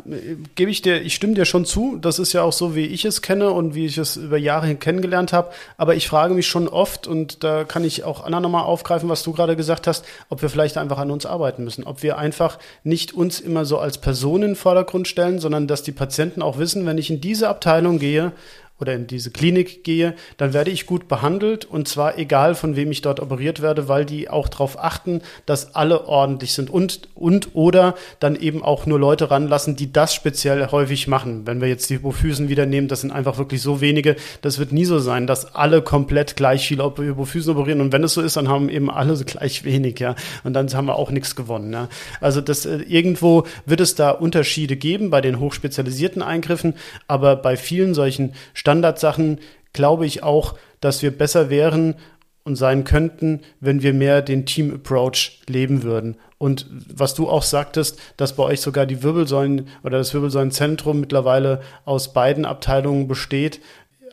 gebe ich dir, ich stimme dir schon zu. Das ist ja auch so, wie ich es kenne und wie ich es über Jahre hin kennengelernt habe. Aber ich frage mich schon oft, und da kann ich auch Anna nochmal aufgreifen, was du gerade gesagt hast, ob wir vielleicht einfach an uns arbeiten müssen. Ob wir einfach nicht nicht uns immer so als Personen in den Vordergrund stellen, sondern dass die Patienten auch wissen, wenn ich in diese Abteilung gehe oder in diese Klinik gehe, dann werde ich gut behandelt und zwar egal von wem ich dort operiert werde, weil die auch darauf achten, dass alle ordentlich sind und und oder dann eben auch nur Leute ranlassen, die das speziell häufig machen. Wenn wir jetzt die Hypophysen wieder nehmen, das sind einfach wirklich so wenige, das wird nie so sein, dass alle komplett gleich viele Hypophysen operieren und wenn es so ist, dann haben eben alle gleich wenig, ja, und dann haben wir auch nichts gewonnen, ja. Also das äh, irgendwo wird es da Unterschiede geben bei den hochspezialisierten Eingriffen, aber bei vielen solchen Stand Standardsachen glaube ich auch, dass wir besser wären und sein könnten, wenn wir mehr den Team Approach leben würden. Und was du auch sagtest, dass bei euch sogar die Wirbelsäulen oder das Wirbelsäulenzentrum mittlerweile aus beiden Abteilungen besteht,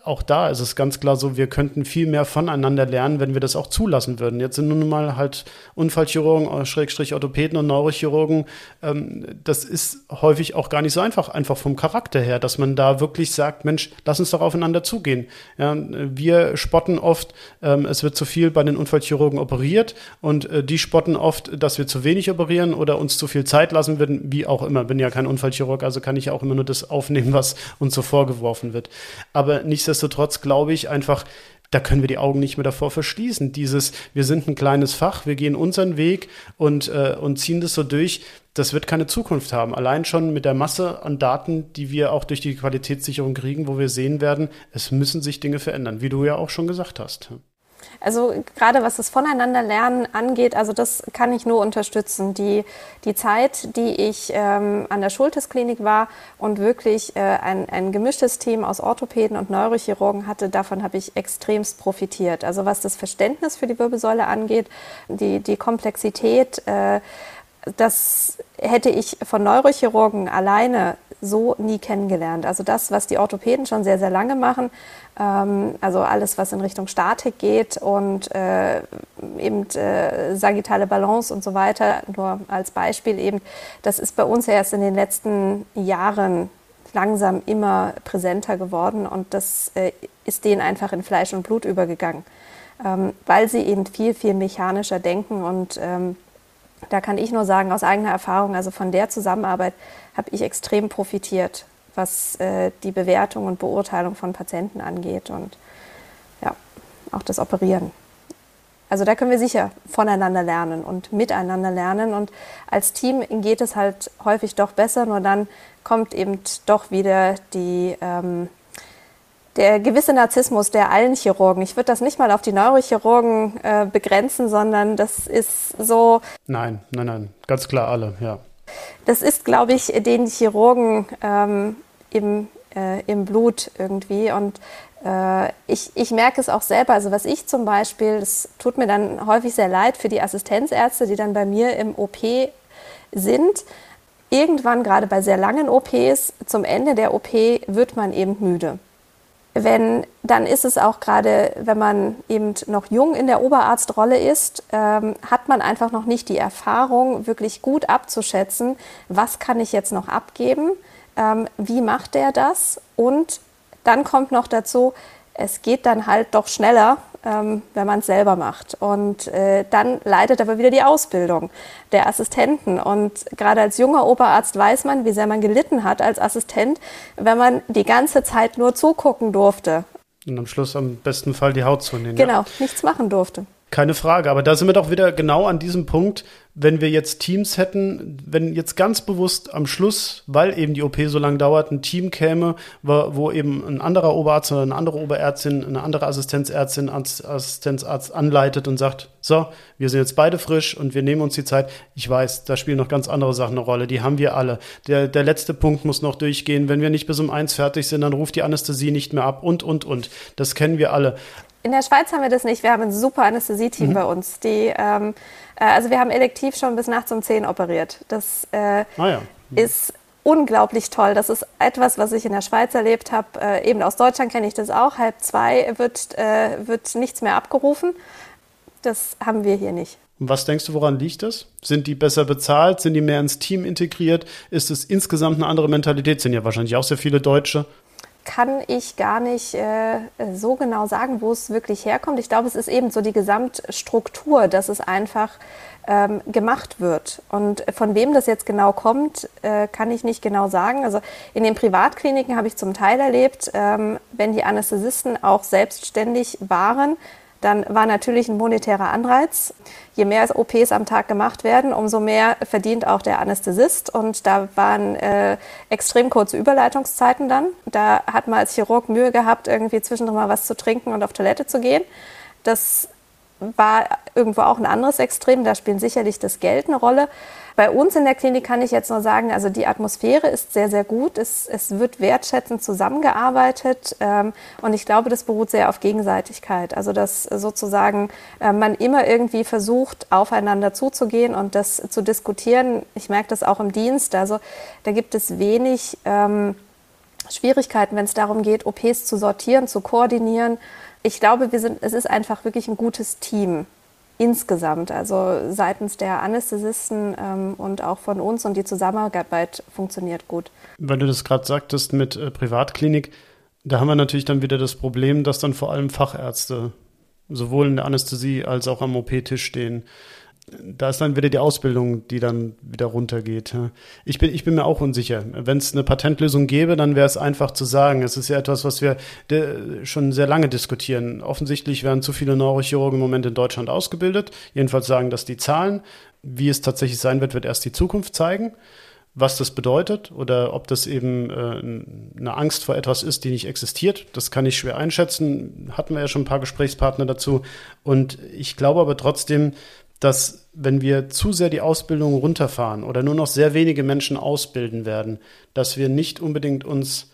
auch da ist es ganz klar so, wir könnten viel mehr voneinander lernen, wenn wir das auch zulassen würden. Jetzt sind nun mal halt Unfallchirurgen, äh, Schrägstrich Orthopäden und Neurochirurgen. Ähm, das ist häufig auch gar nicht so einfach, einfach vom Charakter her, dass man da wirklich sagt, Mensch, lass uns doch aufeinander zugehen. Ja, wir spotten oft, ähm, es wird zu viel bei den Unfallchirurgen operiert und äh, die spotten oft, dass wir zu wenig operieren oder uns zu viel Zeit lassen würden, wie auch immer. Bin ja kein Unfallchirurg, also kann ich ja auch immer nur das aufnehmen, was uns so vorgeworfen wird. Aber nichtsdestotrotz glaube ich einfach, da können wir die Augen nicht mehr davor verschließen. Dieses, wir sind ein kleines Fach, wir gehen unseren Weg und, äh, und ziehen das so durch. Das wird keine Zukunft haben. Allein schon mit der Masse an Daten, die wir auch durch die Qualitätssicherung kriegen, wo wir sehen werden, es müssen sich Dinge verändern, wie du ja auch schon gesagt hast. Also gerade was das Voneinanderlernen angeht, also das kann ich nur unterstützen. Die, die Zeit, die ich ähm, an der Schultes-Klinik war und wirklich äh, ein, ein gemischtes Team aus Orthopäden und Neurochirurgen hatte, davon habe ich extremst profitiert. Also was das Verständnis für die Wirbelsäule angeht, die, die Komplexität, äh, das hätte ich von Neurochirurgen alleine so nie kennengelernt. Also das, was die Orthopäden schon sehr, sehr lange machen, ähm, also alles, was in Richtung Statik geht und äh, eben äh, sagittale Balance und so weiter, nur als Beispiel eben, das ist bei uns erst in den letzten Jahren langsam immer präsenter geworden und das äh, ist denen einfach in Fleisch und Blut übergegangen, ähm, weil sie eben viel, viel mechanischer denken und ähm, da kann ich nur sagen, aus eigener Erfahrung, also von der Zusammenarbeit habe ich extrem profitiert, was äh, die Bewertung und Beurteilung von Patienten angeht und ja, auch das Operieren. Also da können wir sicher voneinander lernen und miteinander lernen. Und als Team geht es halt häufig doch besser, nur dann kommt eben doch wieder die, ähm, der gewisse Narzissmus der allen Chirurgen. Ich würde das nicht mal auf die Neurochirurgen äh, begrenzen, sondern das ist so. Nein, nein, nein, ganz klar alle, ja. Das ist, glaube ich, den Chirurgen ähm, im, äh, im Blut irgendwie. Und äh, ich, ich merke es auch selber. Also was ich zum Beispiel, das tut mir dann häufig sehr leid für die Assistenzärzte, die dann bei mir im OP sind. Irgendwann, gerade bei sehr langen OPs, zum Ende der OP wird man eben müde wenn, dann ist es auch gerade, wenn man eben noch jung in der Oberarztrolle ist, ähm, hat man einfach noch nicht die Erfahrung, wirklich gut abzuschätzen, was kann ich jetzt noch abgeben, ähm, wie macht der das? Und dann kommt noch dazu, es geht dann halt doch schneller, ähm, wenn man es selber macht. Und äh, dann leidet aber wieder die Ausbildung der Assistenten. Und gerade als junger Oberarzt weiß man, wie sehr man gelitten hat als Assistent, wenn man die ganze Zeit nur zugucken durfte. Und am Schluss am besten Fall die Haut zunehmen. Genau, ja. nichts machen durfte. Keine Frage, aber da sind wir doch wieder genau an diesem Punkt, wenn wir jetzt Teams hätten, wenn jetzt ganz bewusst am Schluss, weil eben die OP so lange dauert, ein Team käme, wo, wo eben ein anderer Oberarzt oder eine andere Oberärztin, eine andere Assistenzärztin, Assistenzarzt anleitet und sagt, so, wir sind jetzt beide frisch und wir nehmen uns die Zeit. Ich weiß, da spielen noch ganz andere Sachen eine Rolle, die haben wir alle. Der, der letzte Punkt muss noch durchgehen. Wenn wir nicht bis um eins fertig sind, dann ruft die Anästhesie nicht mehr ab und, und, und. Das kennen wir alle. In der Schweiz haben wir das nicht. Wir haben ein super Anästhesie-Team mhm. bei uns, die ähm, äh, also wir haben elektiv schon bis nachts um 10 operiert. Das äh, ah ja. mhm. ist unglaublich toll. Das ist etwas, was ich in der Schweiz erlebt habe. Äh, eben aus Deutschland kenne ich das auch. Halb zwei wird, äh, wird nichts mehr abgerufen. Das haben wir hier nicht. Und was denkst du, woran liegt das? Sind die besser bezahlt? Sind die mehr ins Team integriert? Ist es insgesamt eine andere Mentalität? Sind ja wahrscheinlich auch sehr viele Deutsche kann ich gar nicht äh, so genau sagen, wo es wirklich herkommt. Ich glaube, es ist eben so die Gesamtstruktur, dass es einfach ähm, gemacht wird. Und von wem das jetzt genau kommt, äh, kann ich nicht genau sagen. Also in den Privatkliniken habe ich zum Teil erlebt, ähm, wenn die Anästhesisten auch selbstständig waren, dann war natürlich ein monetärer Anreiz. Je mehr OPs am Tag gemacht werden, umso mehr verdient auch der Anästhesist. Und da waren äh, extrem kurze Überleitungszeiten dann. Da hat man als Chirurg Mühe gehabt, irgendwie zwischendurch mal was zu trinken und auf Toilette zu gehen. Das war irgendwo auch ein anderes Extrem. Da spielt sicherlich das Geld eine Rolle. Bei uns in der Klinik kann ich jetzt nur sagen, also die Atmosphäre ist sehr, sehr gut. Es, es wird wertschätzend zusammengearbeitet ähm, und ich glaube, das beruht sehr auf Gegenseitigkeit. Also dass sozusagen äh, man immer irgendwie versucht, aufeinander zuzugehen und das zu diskutieren. Ich merke das auch im Dienst. Also da gibt es wenig. Ähm, Schwierigkeiten, wenn es darum geht, OPs zu sortieren, zu koordinieren. Ich glaube, wir sind, es ist einfach wirklich ein gutes Team insgesamt, also seitens der Anästhesisten ähm, und auch von uns und die Zusammenarbeit funktioniert gut. Weil du das gerade sagtest mit äh, Privatklinik, da haben wir natürlich dann wieder das Problem, dass dann vor allem Fachärzte sowohl in der Anästhesie als auch am OP-Tisch stehen da ist dann wieder die Ausbildung, die dann wieder runtergeht. Ich bin, ich bin mir auch unsicher. Wenn es eine Patentlösung gäbe, dann wäre es einfach zu sagen. Es ist ja etwas, was wir schon sehr lange diskutieren. Offensichtlich werden zu viele Neurochirurgen im Moment in Deutschland ausgebildet. Jedenfalls sagen das die Zahlen. Wie es tatsächlich sein wird, wird erst die Zukunft zeigen. Was das bedeutet oder ob das eben äh, eine Angst vor etwas ist, die nicht existiert, das kann ich schwer einschätzen. Hatten wir ja schon ein paar Gesprächspartner dazu. Und ich glaube aber trotzdem, dass wenn wir zu sehr die Ausbildung runterfahren oder nur noch sehr wenige Menschen ausbilden werden, dass wir nicht unbedingt uns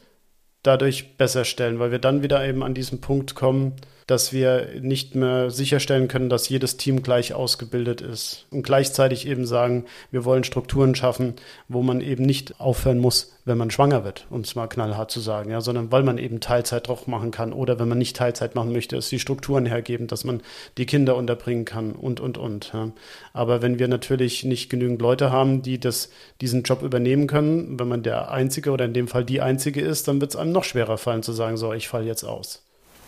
dadurch besser stellen, weil wir dann wieder eben an diesen Punkt kommen, dass wir nicht mehr sicherstellen können, dass jedes Team gleich ausgebildet ist und gleichzeitig eben sagen, wir wollen Strukturen schaffen, wo man eben nicht aufhören muss, wenn man schwanger wird, um es mal knallhart zu sagen, ja, sondern weil man eben Teilzeit doch machen kann oder wenn man nicht Teilzeit machen möchte, es die Strukturen hergeben, dass man die Kinder unterbringen kann und und und. Ja. Aber wenn wir natürlich nicht genügend Leute haben, die das, diesen Job übernehmen können, wenn man der Einzige oder in dem Fall die Einzige ist, dann wird es einem noch schwerer fallen zu sagen, so, ich falle jetzt aus.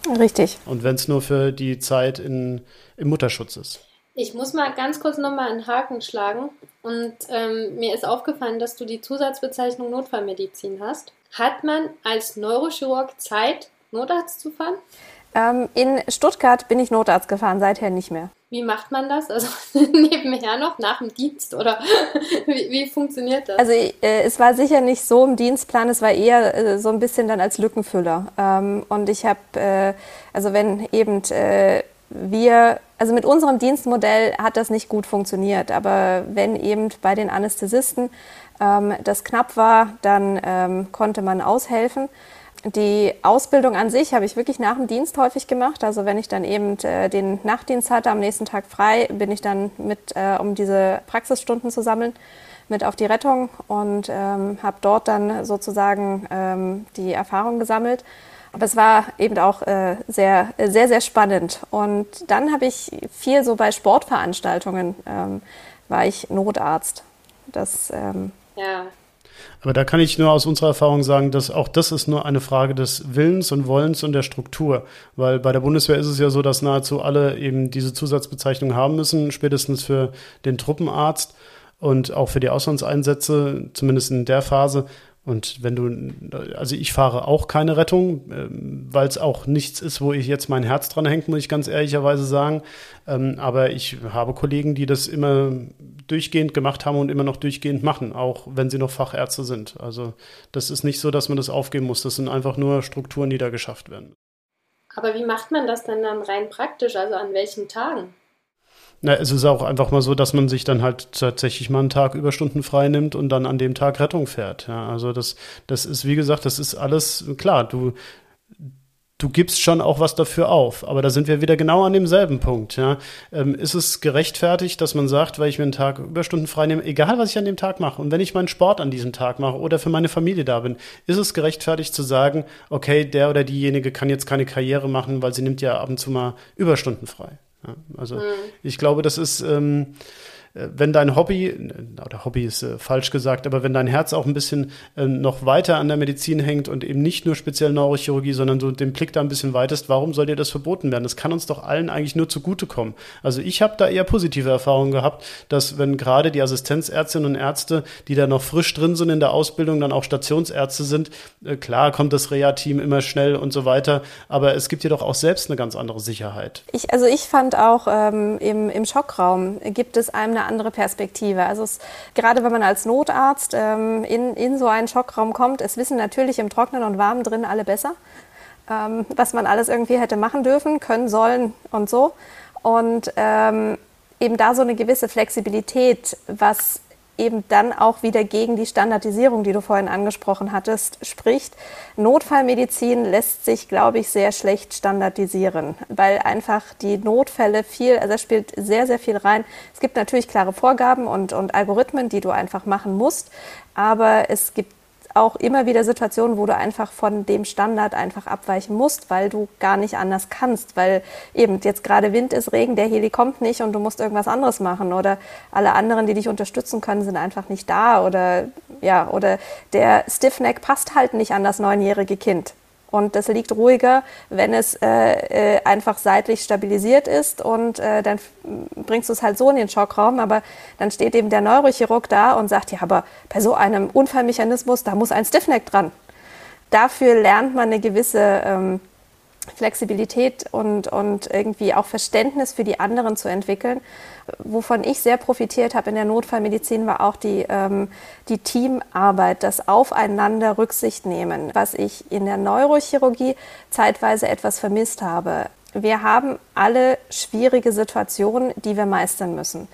Richtig. Und wenn es nur für die Zeit in, im Mutterschutz ist. Ich muss mal ganz kurz nochmal einen Haken schlagen. Und ähm, mir ist aufgefallen, dass du die Zusatzbezeichnung Notfallmedizin hast. Hat man als Neurochirurg Zeit, Notarzt zu fahren? Ähm, in Stuttgart bin ich Notarzt gefahren, seither nicht mehr. Wie macht man das? Also nebenher noch, nach dem Dienst oder wie, wie funktioniert das? Also äh, es war sicher nicht so im Dienstplan, es war eher äh, so ein bisschen dann als Lückenfüller. Ähm, und ich habe, äh, also wenn eben äh, wir, also mit unserem Dienstmodell hat das nicht gut funktioniert, aber wenn eben bei den Anästhesisten ähm, das knapp war, dann ähm, konnte man aushelfen. Die Ausbildung an sich habe ich wirklich nach dem Dienst häufig gemacht. Also wenn ich dann eben äh, den Nachtdienst hatte, am nächsten Tag frei, bin ich dann mit, äh, um diese Praxisstunden zu sammeln, mit auf die Rettung und ähm, habe dort dann sozusagen ähm, die Erfahrung gesammelt. Aber es war eben auch äh, sehr, sehr, sehr spannend. Und dann habe ich viel so bei Sportveranstaltungen, ähm, war ich Notarzt. Das, ähm, ja. Aber da kann ich nur aus unserer Erfahrung sagen, dass auch das ist nur eine Frage des Willens und Wollens und der Struktur. Weil bei der Bundeswehr ist es ja so, dass nahezu alle eben diese Zusatzbezeichnung haben müssen, spätestens für den Truppenarzt und auch für die Auslandseinsätze, zumindest in der Phase. Und wenn du, also ich fahre auch keine Rettung, ähm, weil es auch nichts ist, wo ich jetzt mein Herz dran hängt, muss ich ganz ehrlicherweise sagen. Ähm, aber ich habe Kollegen, die das immer durchgehend gemacht haben und immer noch durchgehend machen, auch wenn sie noch Fachärzte sind. Also das ist nicht so, dass man das aufgeben muss. Das sind einfach nur Strukturen, die da geschafft werden. Aber wie macht man das denn dann rein praktisch? Also an welchen Tagen? Na, es ist auch einfach mal so, dass man sich dann halt tatsächlich mal einen Tag Überstunden frei nimmt und dann an dem Tag Rettung fährt. Ja, also das, das ist, wie gesagt, das ist alles klar. Du, du gibst schon auch was dafür auf. Aber da sind wir wieder genau an demselben Punkt. Ja. Ähm, ist es gerechtfertigt, dass man sagt, weil ich mir einen Tag Überstunden frei nehme, egal was ich an dem Tag mache und wenn ich meinen Sport an diesem Tag mache oder für meine Familie da bin, ist es gerechtfertigt zu sagen, okay, der oder diejenige kann jetzt keine Karriere machen, weil sie nimmt ja ab und zu mal Überstunden frei. Ja, also mhm. ich glaube, das ist, ähm, äh, wenn dein Hobby, oder Hobby ist äh, falsch gesagt, aber wenn dein Herz auch ein bisschen äh, noch weiter an der Medizin hängt und eben nicht nur speziell Neurochirurgie, sondern so den Blick da ein bisschen weitest, warum soll dir das verboten werden? Das kann uns doch allen eigentlich nur zugutekommen. Also ich habe da eher positive Erfahrungen gehabt, dass wenn gerade die Assistenzärztinnen und Ärzte, die da noch frisch drin sind in der Ausbildung, dann auch Stationsärzte sind, äh, klar kommt das Reha-Team immer schnell und so weiter, aber es gibt dir doch auch selbst eine ganz andere Sicherheit. Ich, also ich fand auch ähm, im, im Schockraum gibt es einem eine andere Perspektive. Also es, gerade wenn man als Notarzt ähm, in, in so einen Schockraum kommt, es wissen natürlich im Trocknen und Warmen drin alle besser, ähm, was man alles irgendwie hätte machen dürfen, können, sollen und so. Und ähm, eben da so eine gewisse Flexibilität, was eben dann auch wieder gegen die Standardisierung, die du vorhin angesprochen hattest, spricht. Notfallmedizin lässt sich, glaube ich, sehr schlecht standardisieren, weil einfach die Notfälle viel, also da spielt sehr, sehr viel rein. Es gibt natürlich klare Vorgaben und, und Algorithmen, die du einfach machen musst, aber es gibt auch immer wieder Situationen, wo du einfach von dem Standard einfach abweichen musst, weil du gar nicht anders kannst, weil eben jetzt gerade Wind ist, Regen, der Heli kommt nicht und du musst irgendwas anderes machen oder alle anderen, die dich unterstützen können, sind einfach nicht da oder ja, oder der Stiffneck passt halt nicht an das neunjährige Kind. Und das liegt ruhiger, wenn es äh, äh, einfach seitlich stabilisiert ist und äh, dann bringst du es halt so in den Schockraum. Aber dann steht eben der Neurochirurg da und sagt, ja, aber bei so einem Unfallmechanismus, da muss ein Stiffneck dran. Dafür lernt man eine gewisse ähm, Flexibilität und, und irgendwie auch Verständnis für die anderen zu entwickeln. Wovon ich sehr profitiert habe in der Notfallmedizin war auch die, ähm, die Teamarbeit, das Aufeinander Rücksicht nehmen, was ich in der Neurochirurgie zeitweise etwas vermisst habe. Wir haben alle schwierige Situationen, die wir meistern müssen.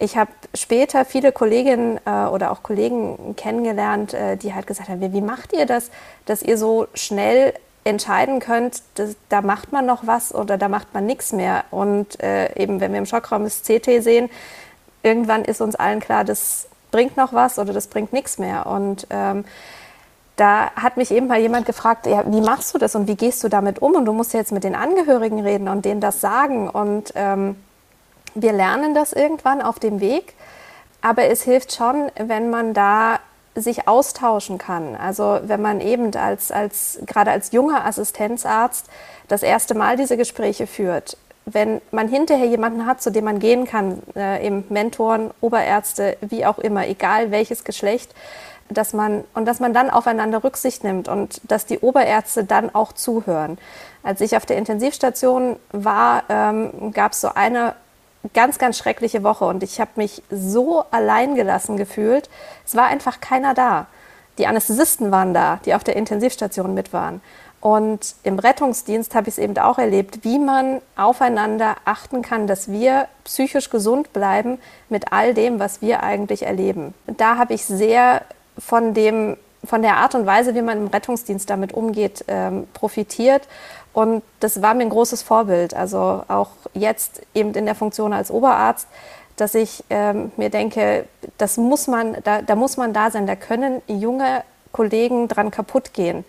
Ich habe später viele Kolleginnen äh, oder auch Kollegen kennengelernt, äh, die halt gesagt haben, wie macht ihr das, dass ihr so schnell entscheiden könnt, das, da macht man noch was oder da macht man nichts mehr. Und äh, eben, wenn wir im Schockraum das CT sehen, irgendwann ist uns allen klar, das bringt noch was oder das bringt nichts mehr. Und ähm, da hat mich eben mal jemand gefragt, ja, wie machst du das und wie gehst du damit um? Und du musst jetzt mit den Angehörigen reden und denen das sagen. Und ähm, wir lernen das irgendwann auf dem Weg. Aber es hilft schon, wenn man da sich austauschen kann. Also wenn man eben als, als, gerade als junger Assistenzarzt das erste Mal diese Gespräche führt, wenn man hinterher jemanden hat, zu dem man gehen kann, äh, eben Mentoren, Oberärzte, wie auch immer, egal welches Geschlecht, dass man und dass man dann aufeinander Rücksicht nimmt und dass die Oberärzte dann auch zuhören. Als ich auf der Intensivstation war, ähm, gab es so eine ganz, ganz schreckliche Woche und ich habe mich so alleingelassen gefühlt. Es war einfach keiner da. Die Anästhesisten waren da, die auf der Intensivstation mit waren. Und im Rettungsdienst habe ich es eben auch erlebt, wie man aufeinander achten kann, dass wir psychisch gesund bleiben mit all dem, was wir eigentlich erleben. Da habe ich sehr von dem von der Art und Weise, wie man im Rettungsdienst damit umgeht, ähm, profitiert und das war mir ein großes Vorbild. Also auch jetzt eben in der Funktion als Oberarzt, dass ich ähm, mir denke, das muss man, da, da muss man da sein. Da können junge Kollegen dran kaputt gehen,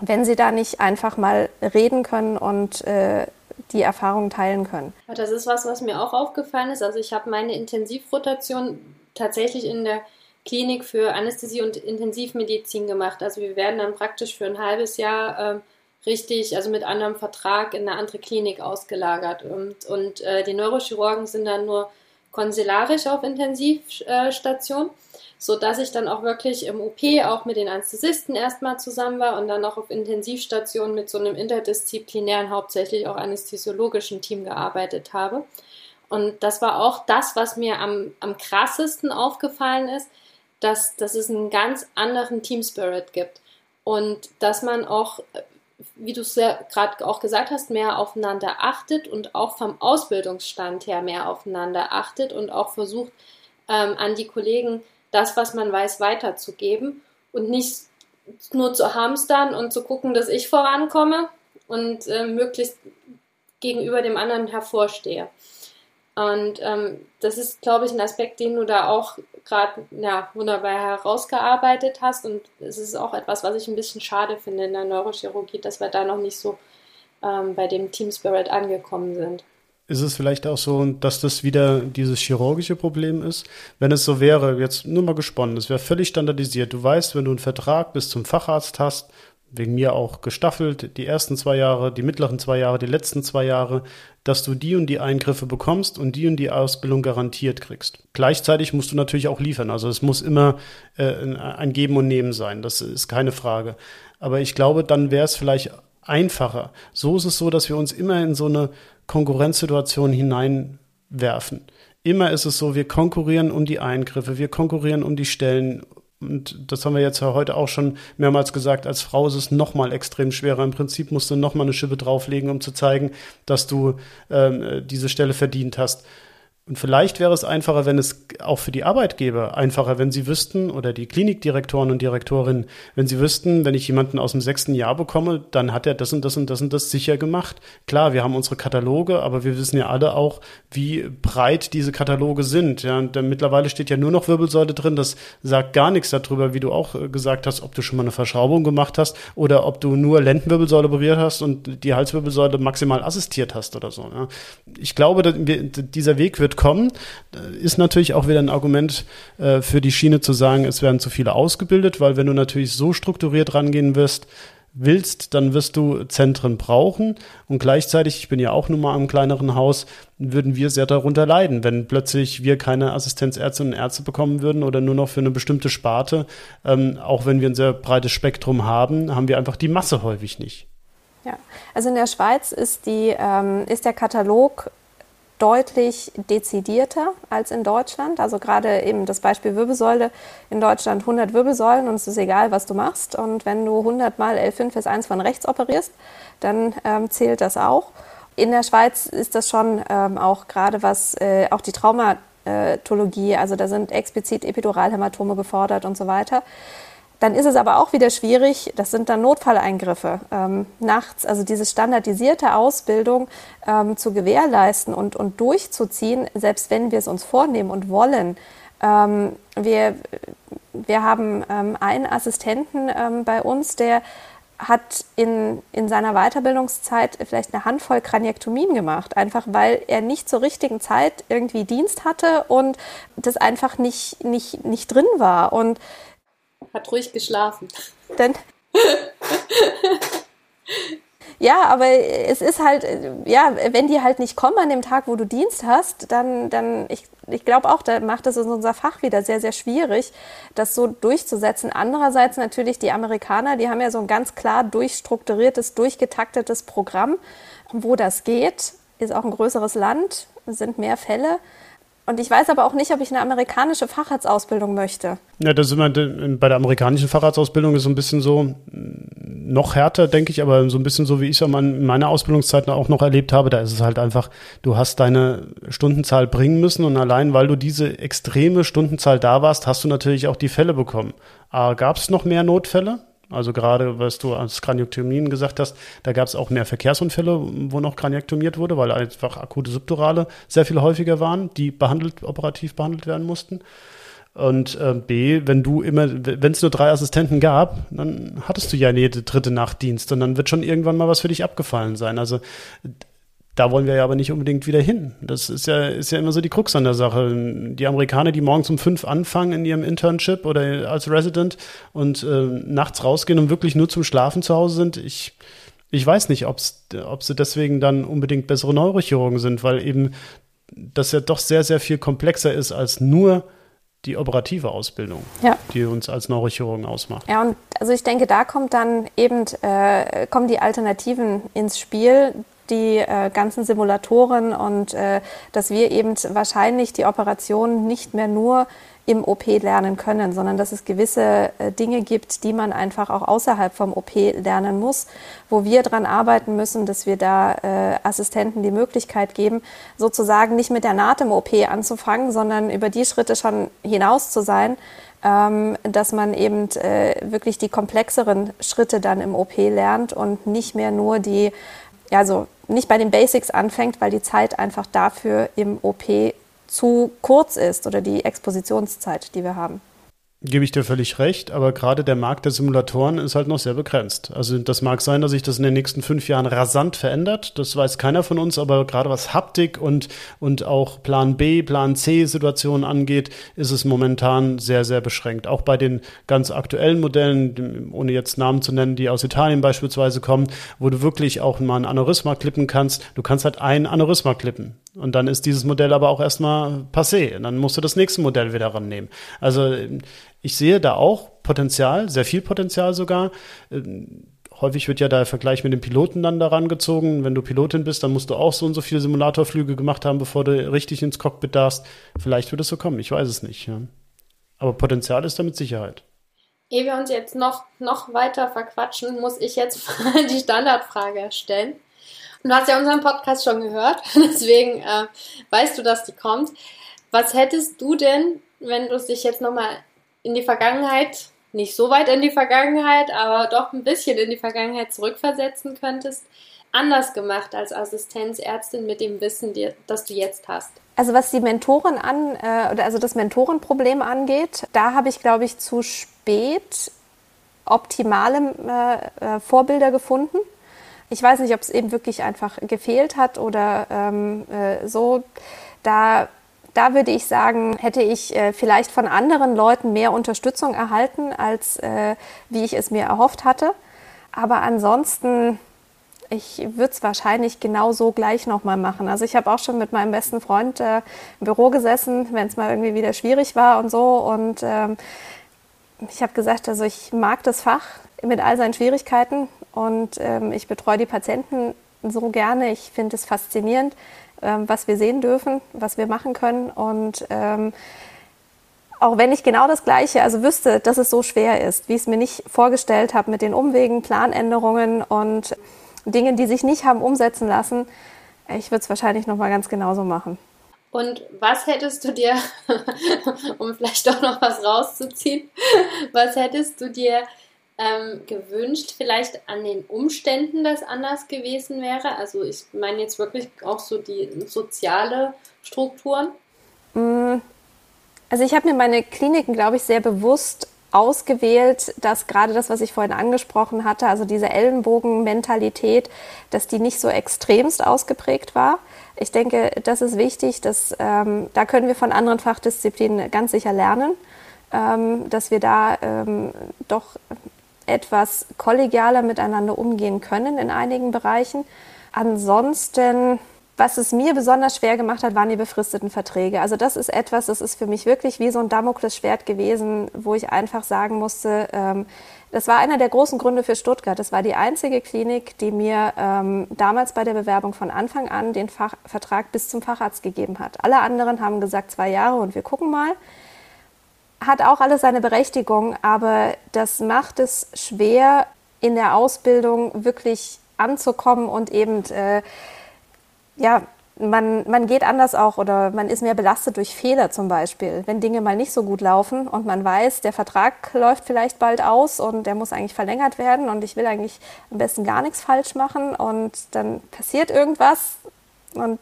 wenn sie da nicht einfach mal reden können und äh, die Erfahrungen teilen können. Das ist was, was mir auch aufgefallen ist. Also ich habe meine Intensivrotation tatsächlich in der Klinik für Anästhesie und Intensivmedizin gemacht. Also wir werden dann praktisch für ein halbes Jahr äh, richtig, also mit anderem Vertrag in eine andere Klinik ausgelagert. Und, und äh, die Neurochirurgen sind dann nur konsularisch auf Intensivstation, so dass ich dann auch wirklich im OP auch mit den Anästhesisten erstmal zusammen war und dann auch auf Intensivstation mit so einem interdisziplinären, hauptsächlich auch anästhesiologischen Team gearbeitet habe. Und das war auch das, was mir am, am krassesten aufgefallen ist, dass, dass es einen ganz anderen Team Spirit gibt und dass man auch wie du es ja gerade auch gesagt hast, mehr aufeinander achtet und auch vom Ausbildungsstand her mehr aufeinander achtet und auch versucht, ähm, an die Kollegen das, was man weiß, weiterzugeben und nicht nur zu hamstern und zu gucken, dass ich vorankomme und äh, möglichst gegenüber dem anderen hervorstehe. Und ähm, das ist, glaube ich, ein Aspekt, den du da auch gerade ja, wunderbar herausgearbeitet hast. Und es ist auch etwas, was ich ein bisschen schade finde in der Neurochirurgie, dass wir da noch nicht so ähm, bei dem Team Spirit angekommen sind. Ist es vielleicht auch so, dass das wieder dieses chirurgische Problem ist? Wenn es so wäre, jetzt nur mal gesponnen, es wäre völlig standardisiert. Du weißt, wenn du einen Vertrag bis zum Facharzt hast, wegen mir auch gestaffelt, die ersten zwei Jahre, die mittleren zwei Jahre, die letzten zwei Jahre, dass du die und die Eingriffe bekommst und die und die Ausbildung garantiert kriegst. Gleichzeitig musst du natürlich auch liefern. Also es muss immer äh, ein Geben und Nehmen sein. Das ist keine Frage. Aber ich glaube, dann wäre es vielleicht einfacher. So ist es so, dass wir uns immer in so eine Konkurrenzsituation hineinwerfen. Immer ist es so, wir konkurrieren um die Eingriffe, wir konkurrieren um die Stellen und das haben wir jetzt ja heute auch schon mehrmals gesagt, als Frau ist es nochmal extrem schwerer. Im Prinzip musst du nochmal eine Schippe drauflegen, um zu zeigen, dass du ähm, diese Stelle verdient hast. Und vielleicht wäre es einfacher, wenn es auch für die Arbeitgeber einfacher, wenn sie wüssten, oder die Klinikdirektoren und Direktorinnen, wenn sie wüssten, wenn ich jemanden aus dem sechsten Jahr bekomme, dann hat er das und das und das und das sicher gemacht. Klar, wir haben unsere Kataloge, aber wir wissen ja alle auch, wie breit diese Kataloge sind. Ja, und mittlerweile steht ja nur noch Wirbelsäule drin. Das sagt gar nichts darüber, wie du auch äh, gesagt hast, ob du schon mal eine Verschraubung gemacht hast oder ob du nur Lendenwirbelsäule operiert hast und die Halswirbelsäule maximal assistiert hast oder so. Ja. Ich glaube, dieser Weg wird kommen. Ist natürlich auch wieder ein Argument äh, für die Schiene zu sagen, es werden zu viele ausgebildet, weil wenn du natürlich so strukturiert rangehen wirst, willst, dann wirst du Zentren brauchen. Und gleichzeitig, ich bin ja auch nun mal im kleineren Haus, würden wir sehr darunter leiden, wenn plötzlich wir keine Assistenzärztinnen und Ärzte bekommen würden oder nur noch für eine bestimmte Sparte. Ähm, auch wenn wir ein sehr breites Spektrum haben, haben wir einfach die Masse häufig nicht. Ja, also in der Schweiz ist, die, ähm, ist der Katalog deutlich dezidierter als in Deutschland. Also gerade eben das Beispiel Wirbelsäule. In Deutschland 100 Wirbelsäulen und es ist egal, was du machst. Und wenn du 100 mal L5S1 von rechts operierst, dann ähm, zählt das auch. In der Schweiz ist das schon ähm, auch gerade was, äh, auch die Traumatologie, also da sind explizit Epiduralhämatome gefordert und so weiter. Dann ist es aber auch wieder schwierig, das sind dann Notfalleingriffe ähm, nachts, also diese standardisierte Ausbildung ähm, zu gewährleisten und, und durchzuziehen, selbst wenn wir es uns vornehmen und wollen. Ähm, wir, wir haben ähm, einen Assistenten ähm, bei uns, der hat in, in seiner Weiterbildungszeit vielleicht eine Handvoll Kraniektomien gemacht, einfach weil er nicht zur richtigen Zeit irgendwie Dienst hatte und das einfach nicht, nicht, nicht drin war. Und hat ruhig geschlafen. Dann. ja, aber es ist halt, ja, wenn die halt nicht kommen an dem Tag, wo du Dienst hast, dann, dann ich, ich glaube auch, da macht es unser Fach wieder sehr, sehr schwierig, das so durchzusetzen. Andererseits natürlich die Amerikaner, die haben ja so ein ganz klar durchstrukturiertes, durchgetaktetes Programm, wo das geht. Ist auch ein größeres Land, sind mehr Fälle. Und ich weiß aber auch nicht, ob ich eine amerikanische Facharztausbildung möchte. Ja, das ist immer bei der amerikanischen Facharztausbildung ist so ein bisschen so noch härter, denke ich, aber so ein bisschen so, wie ich es in meiner Ausbildungszeit auch noch erlebt habe. Da ist es halt einfach, du hast deine Stundenzahl bringen müssen und allein, weil du diese extreme Stundenzahl da warst, hast du natürlich auch die Fälle bekommen. Gab es noch mehr Notfälle? Also gerade, was du als Kraniektomien gesagt hast, da gab es auch mehr Verkehrsunfälle, wo noch kraniektomiert wurde, weil einfach akute Subdurale sehr viel häufiger waren, die behandelt, operativ behandelt werden mussten. Und äh, B, wenn du immer, wenn es nur drei Assistenten gab, dann hattest du ja jede dritte Nachtdienst und dann wird schon irgendwann mal was für dich abgefallen sein. Also da wollen wir ja aber nicht unbedingt wieder hin. Das ist ja, ist ja immer so die Krux an der Sache. Die Amerikaner, die morgens um fünf anfangen in ihrem Internship oder als Resident und äh, nachts rausgehen und wirklich nur zum Schlafen zu Hause sind, ich, ich weiß nicht, ob's, ob sie deswegen dann unbedingt bessere Neurochirurgen sind, weil eben das ja doch sehr, sehr viel komplexer ist als nur die operative Ausbildung, ja. die uns als Neurochirurgen ausmacht. Ja, und also ich denke, da kommt dann eben, äh, kommen die Alternativen ins Spiel, die äh, ganzen Simulatoren und äh, dass wir eben wahrscheinlich die Operation nicht mehr nur im OP lernen können, sondern dass es gewisse äh, Dinge gibt, die man einfach auch außerhalb vom OP lernen muss, wo wir daran arbeiten müssen, dass wir da äh, Assistenten die Möglichkeit geben, sozusagen nicht mit der Naht im OP anzufangen, sondern über die Schritte schon hinaus zu sein, ähm, dass man eben äh, wirklich die komplexeren Schritte dann im OP lernt und nicht mehr nur die ja, so nicht bei den Basics anfängt, weil die Zeit einfach dafür im OP zu kurz ist oder die Expositionszeit, die wir haben. Gebe ich dir völlig recht, aber gerade der Markt der Simulatoren ist halt noch sehr begrenzt. Also das mag sein, dass sich das in den nächsten fünf Jahren rasant verändert. Das weiß keiner von uns, aber gerade was Haptik und, und auch Plan B, Plan C Situationen angeht, ist es momentan sehr, sehr beschränkt. Auch bei den ganz aktuellen Modellen, ohne jetzt Namen zu nennen, die aus Italien beispielsweise kommen, wo du wirklich auch mal ein Aneurysma klippen kannst. Du kannst halt ein Aneurysma klippen. Und dann ist dieses Modell aber auch erstmal passé. Und dann musst du das nächste Modell wieder rannehmen. Also ich sehe da auch Potenzial, sehr viel Potenzial sogar. Ähm, häufig wird ja der Vergleich mit den Piloten dann daran gezogen. Wenn du Pilotin bist, dann musst du auch so und so viele Simulatorflüge gemacht haben, bevor du richtig ins Cockpit darfst. Vielleicht wird es so kommen, ich weiß es nicht. Aber Potenzial ist da mit Sicherheit. Ehe wir uns jetzt noch, noch weiter verquatschen, muss ich jetzt die Standardfrage stellen. Du hast ja unseren Podcast schon gehört, deswegen äh, weißt du, dass die kommt. Was hättest du denn, wenn du dich jetzt nochmal in die Vergangenheit, nicht so weit in die Vergangenheit, aber doch ein bisschen in die Vergangenheit zurückversetzen könntest, anders gemacht als Assistenzärztin mit dem Wissen, das du jetzt hast? Also was die Mentoren an, äh, oder also das Mentorenproblem angeht, da habe ich, glaube ich, zu spät optimale äh, äh Vorbilder gefunden. Ich weiß nicht, ob es eben wirklich einfach gefehlt hat oder ähm, äh, so. Da, da würde ich sagen, hätte ich äh, vielleicht von anderen Leuten mehr Unterstützung erhalten, als äh, wie ich es mir erhofft hatte. Aber ansonsten, ich würde es wahrscheinlich genau so gleich nochmal machen. Also ich habe auch schon mit meinem besten Freund äh, im Büro gesessen, wenn es mal irgendwie wieder schwierig war und so. Und ähm, ich habe gesagt, also ich mag das Fach mit all seinen Schwierigkeiten und ähm, ich betreue die Patienten so gerne. Ich finde es faszinierend, ähm, was wir sehen dürfen, was wir machen können. Und ähm, auch wenn ich genau das Gleiche, also wüsste, dass es so schwer ist, wie ich es mir nicht vorgestellt habe mit den Umwegen, Planänderungen und Dingen, die sich nicht haben umsetzen lassen, ich würde es wahrscheinlich noch mal ganz genauso machen. Und was hättest du dir, um vielleicht doch noch was rauszuziehen, was hättest du dir ähm, gewünscht, vielleicht an den Umständen das anders gewesen wäre? Also ich meine jetzt wirklich auch so die soziale Strukturen. Mm, also ich habe mir meine Kliniken, glaube ich, sehr bewusst ausgewählt, dass gerade das, was ich vorhin angesprochen hatte, also diese Ellenbogenmentalität, dass die nicht so extremst ausgeprägt war. Ich denke, das ist wichtig, dass ähm, da können wir von anderen Fachdisziplinen ganz sicher lernen, ähm, dass wir da ähm, doch etwas kollegialer miteinander umgehen können in einigen Bereichen. Ansonsten, was es mir besonders schwer gemacht hat, waren die befristeten Verträge. Also das ist etwas, das ist für mich wirklich wie so ein Damoklesschwert gewesen, wo ich einfach sagen musste, ähm, das war einer der großen Gründe für Stuttgart. Das war die einzige Klinik, die mir ähm, damals bei der Bewerbung von Anfang an den Fach Vertrag bis zum Facharzt gegeben hat. Alle anderen haben gesagt zwei Jahre und wir gucken mal hat auch alles seine Berechtigung, aber das macht es schwer, in der Ausbildung wirklich anzukommen und eben, äh, ja, man, man geht anders auch oder man ist mehr belastet durch Fehler zum Beispiel. Wenn Dinge mal nicht so gut laufen und man weiß, der Vertrag läuft vielleicht bald aus und der muss eigentlich verlängert werden und ich will eigentlich am besten gar nichts falsch machen und dann passiert irgendwas und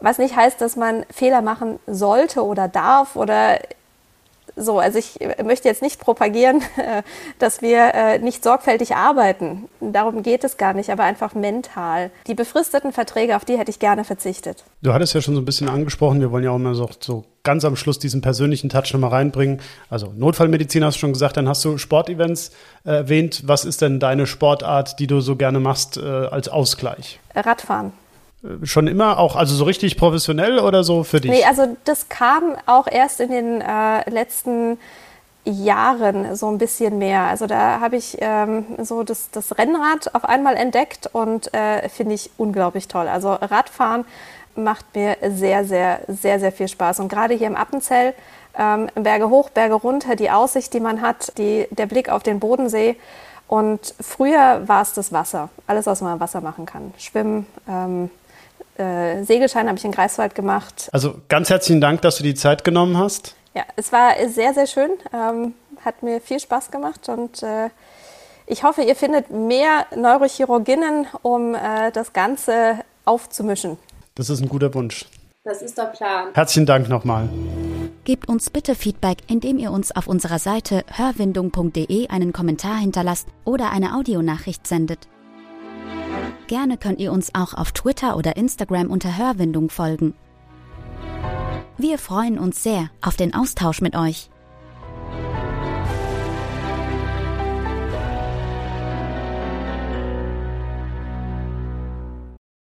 was nicht heißt, dass man Fehler machen sollte oder darf oder so, also ich möchte jetzt nicht propagieren, dass wir äh, nicht sorgfältig arbeiten. Darum geht es gar nicht, aber einfach mental. Die befristeten Verträge, auf die hätte ich gerne verzichtet. Du hattest ja schon so ein bisschen angesprochen, wir wollen ja auch immer so, so ganz am Schluss diesen persönlichen Touch nochmal reinbringen. Also Notfallmedizin hast du schon gesagt, dann hast du Sportevents äh, erwähnt. Was ist denn deine Sportart, die du so gerne machst äh, als Ausgleich? Radfahren schon immer auch, also so richtig professionell oder so für dich? Nee, also das kam auch erst in den äh, letzten Jahren so ein bisschen mehr. Also da habe ich ähm, so das, das Rennrad auf einmal entdeckt und äh, finde ich unglaublich toll. Also Radfahren macht mir sehr, sehr, sehr, sehr viel Spaß. Und gerade hier im Appenzell, ähm, Berge hoch, Berge runter, die Aussicht, die man hat, die, der Blick auf den Bodensee. Und früher war es das Wasser, alles, was man im Wasser machen kann. Schwimmen, ähm, äh, Segelschein habe ich in Greifswald gemacht. Also ganz herzlichen Dank, dass du die Zeit genommen hast. Ja, es war sehr, sehr schön. Ähm, hat mir viel Spaß gemacht und äh, ich hoffe, ihr findet mehr Neurochirurginnen, um äh, das Ganze aufzumischen. Das ist ein guter Wunsch. Das ist der Plan. Herzlichen Dank nochmal. Gebt uns bitte Feedback, indem ihr uns auf unserer Seite hörwindung.de einen Kommentar hinterlasst oder eine Audionachricht sendet. Gerne könnt ihr uns auch auf Twitter oder Instagram unter Hörwindung folgen. Wir freuen uns sehr auf den Austausch mit euch.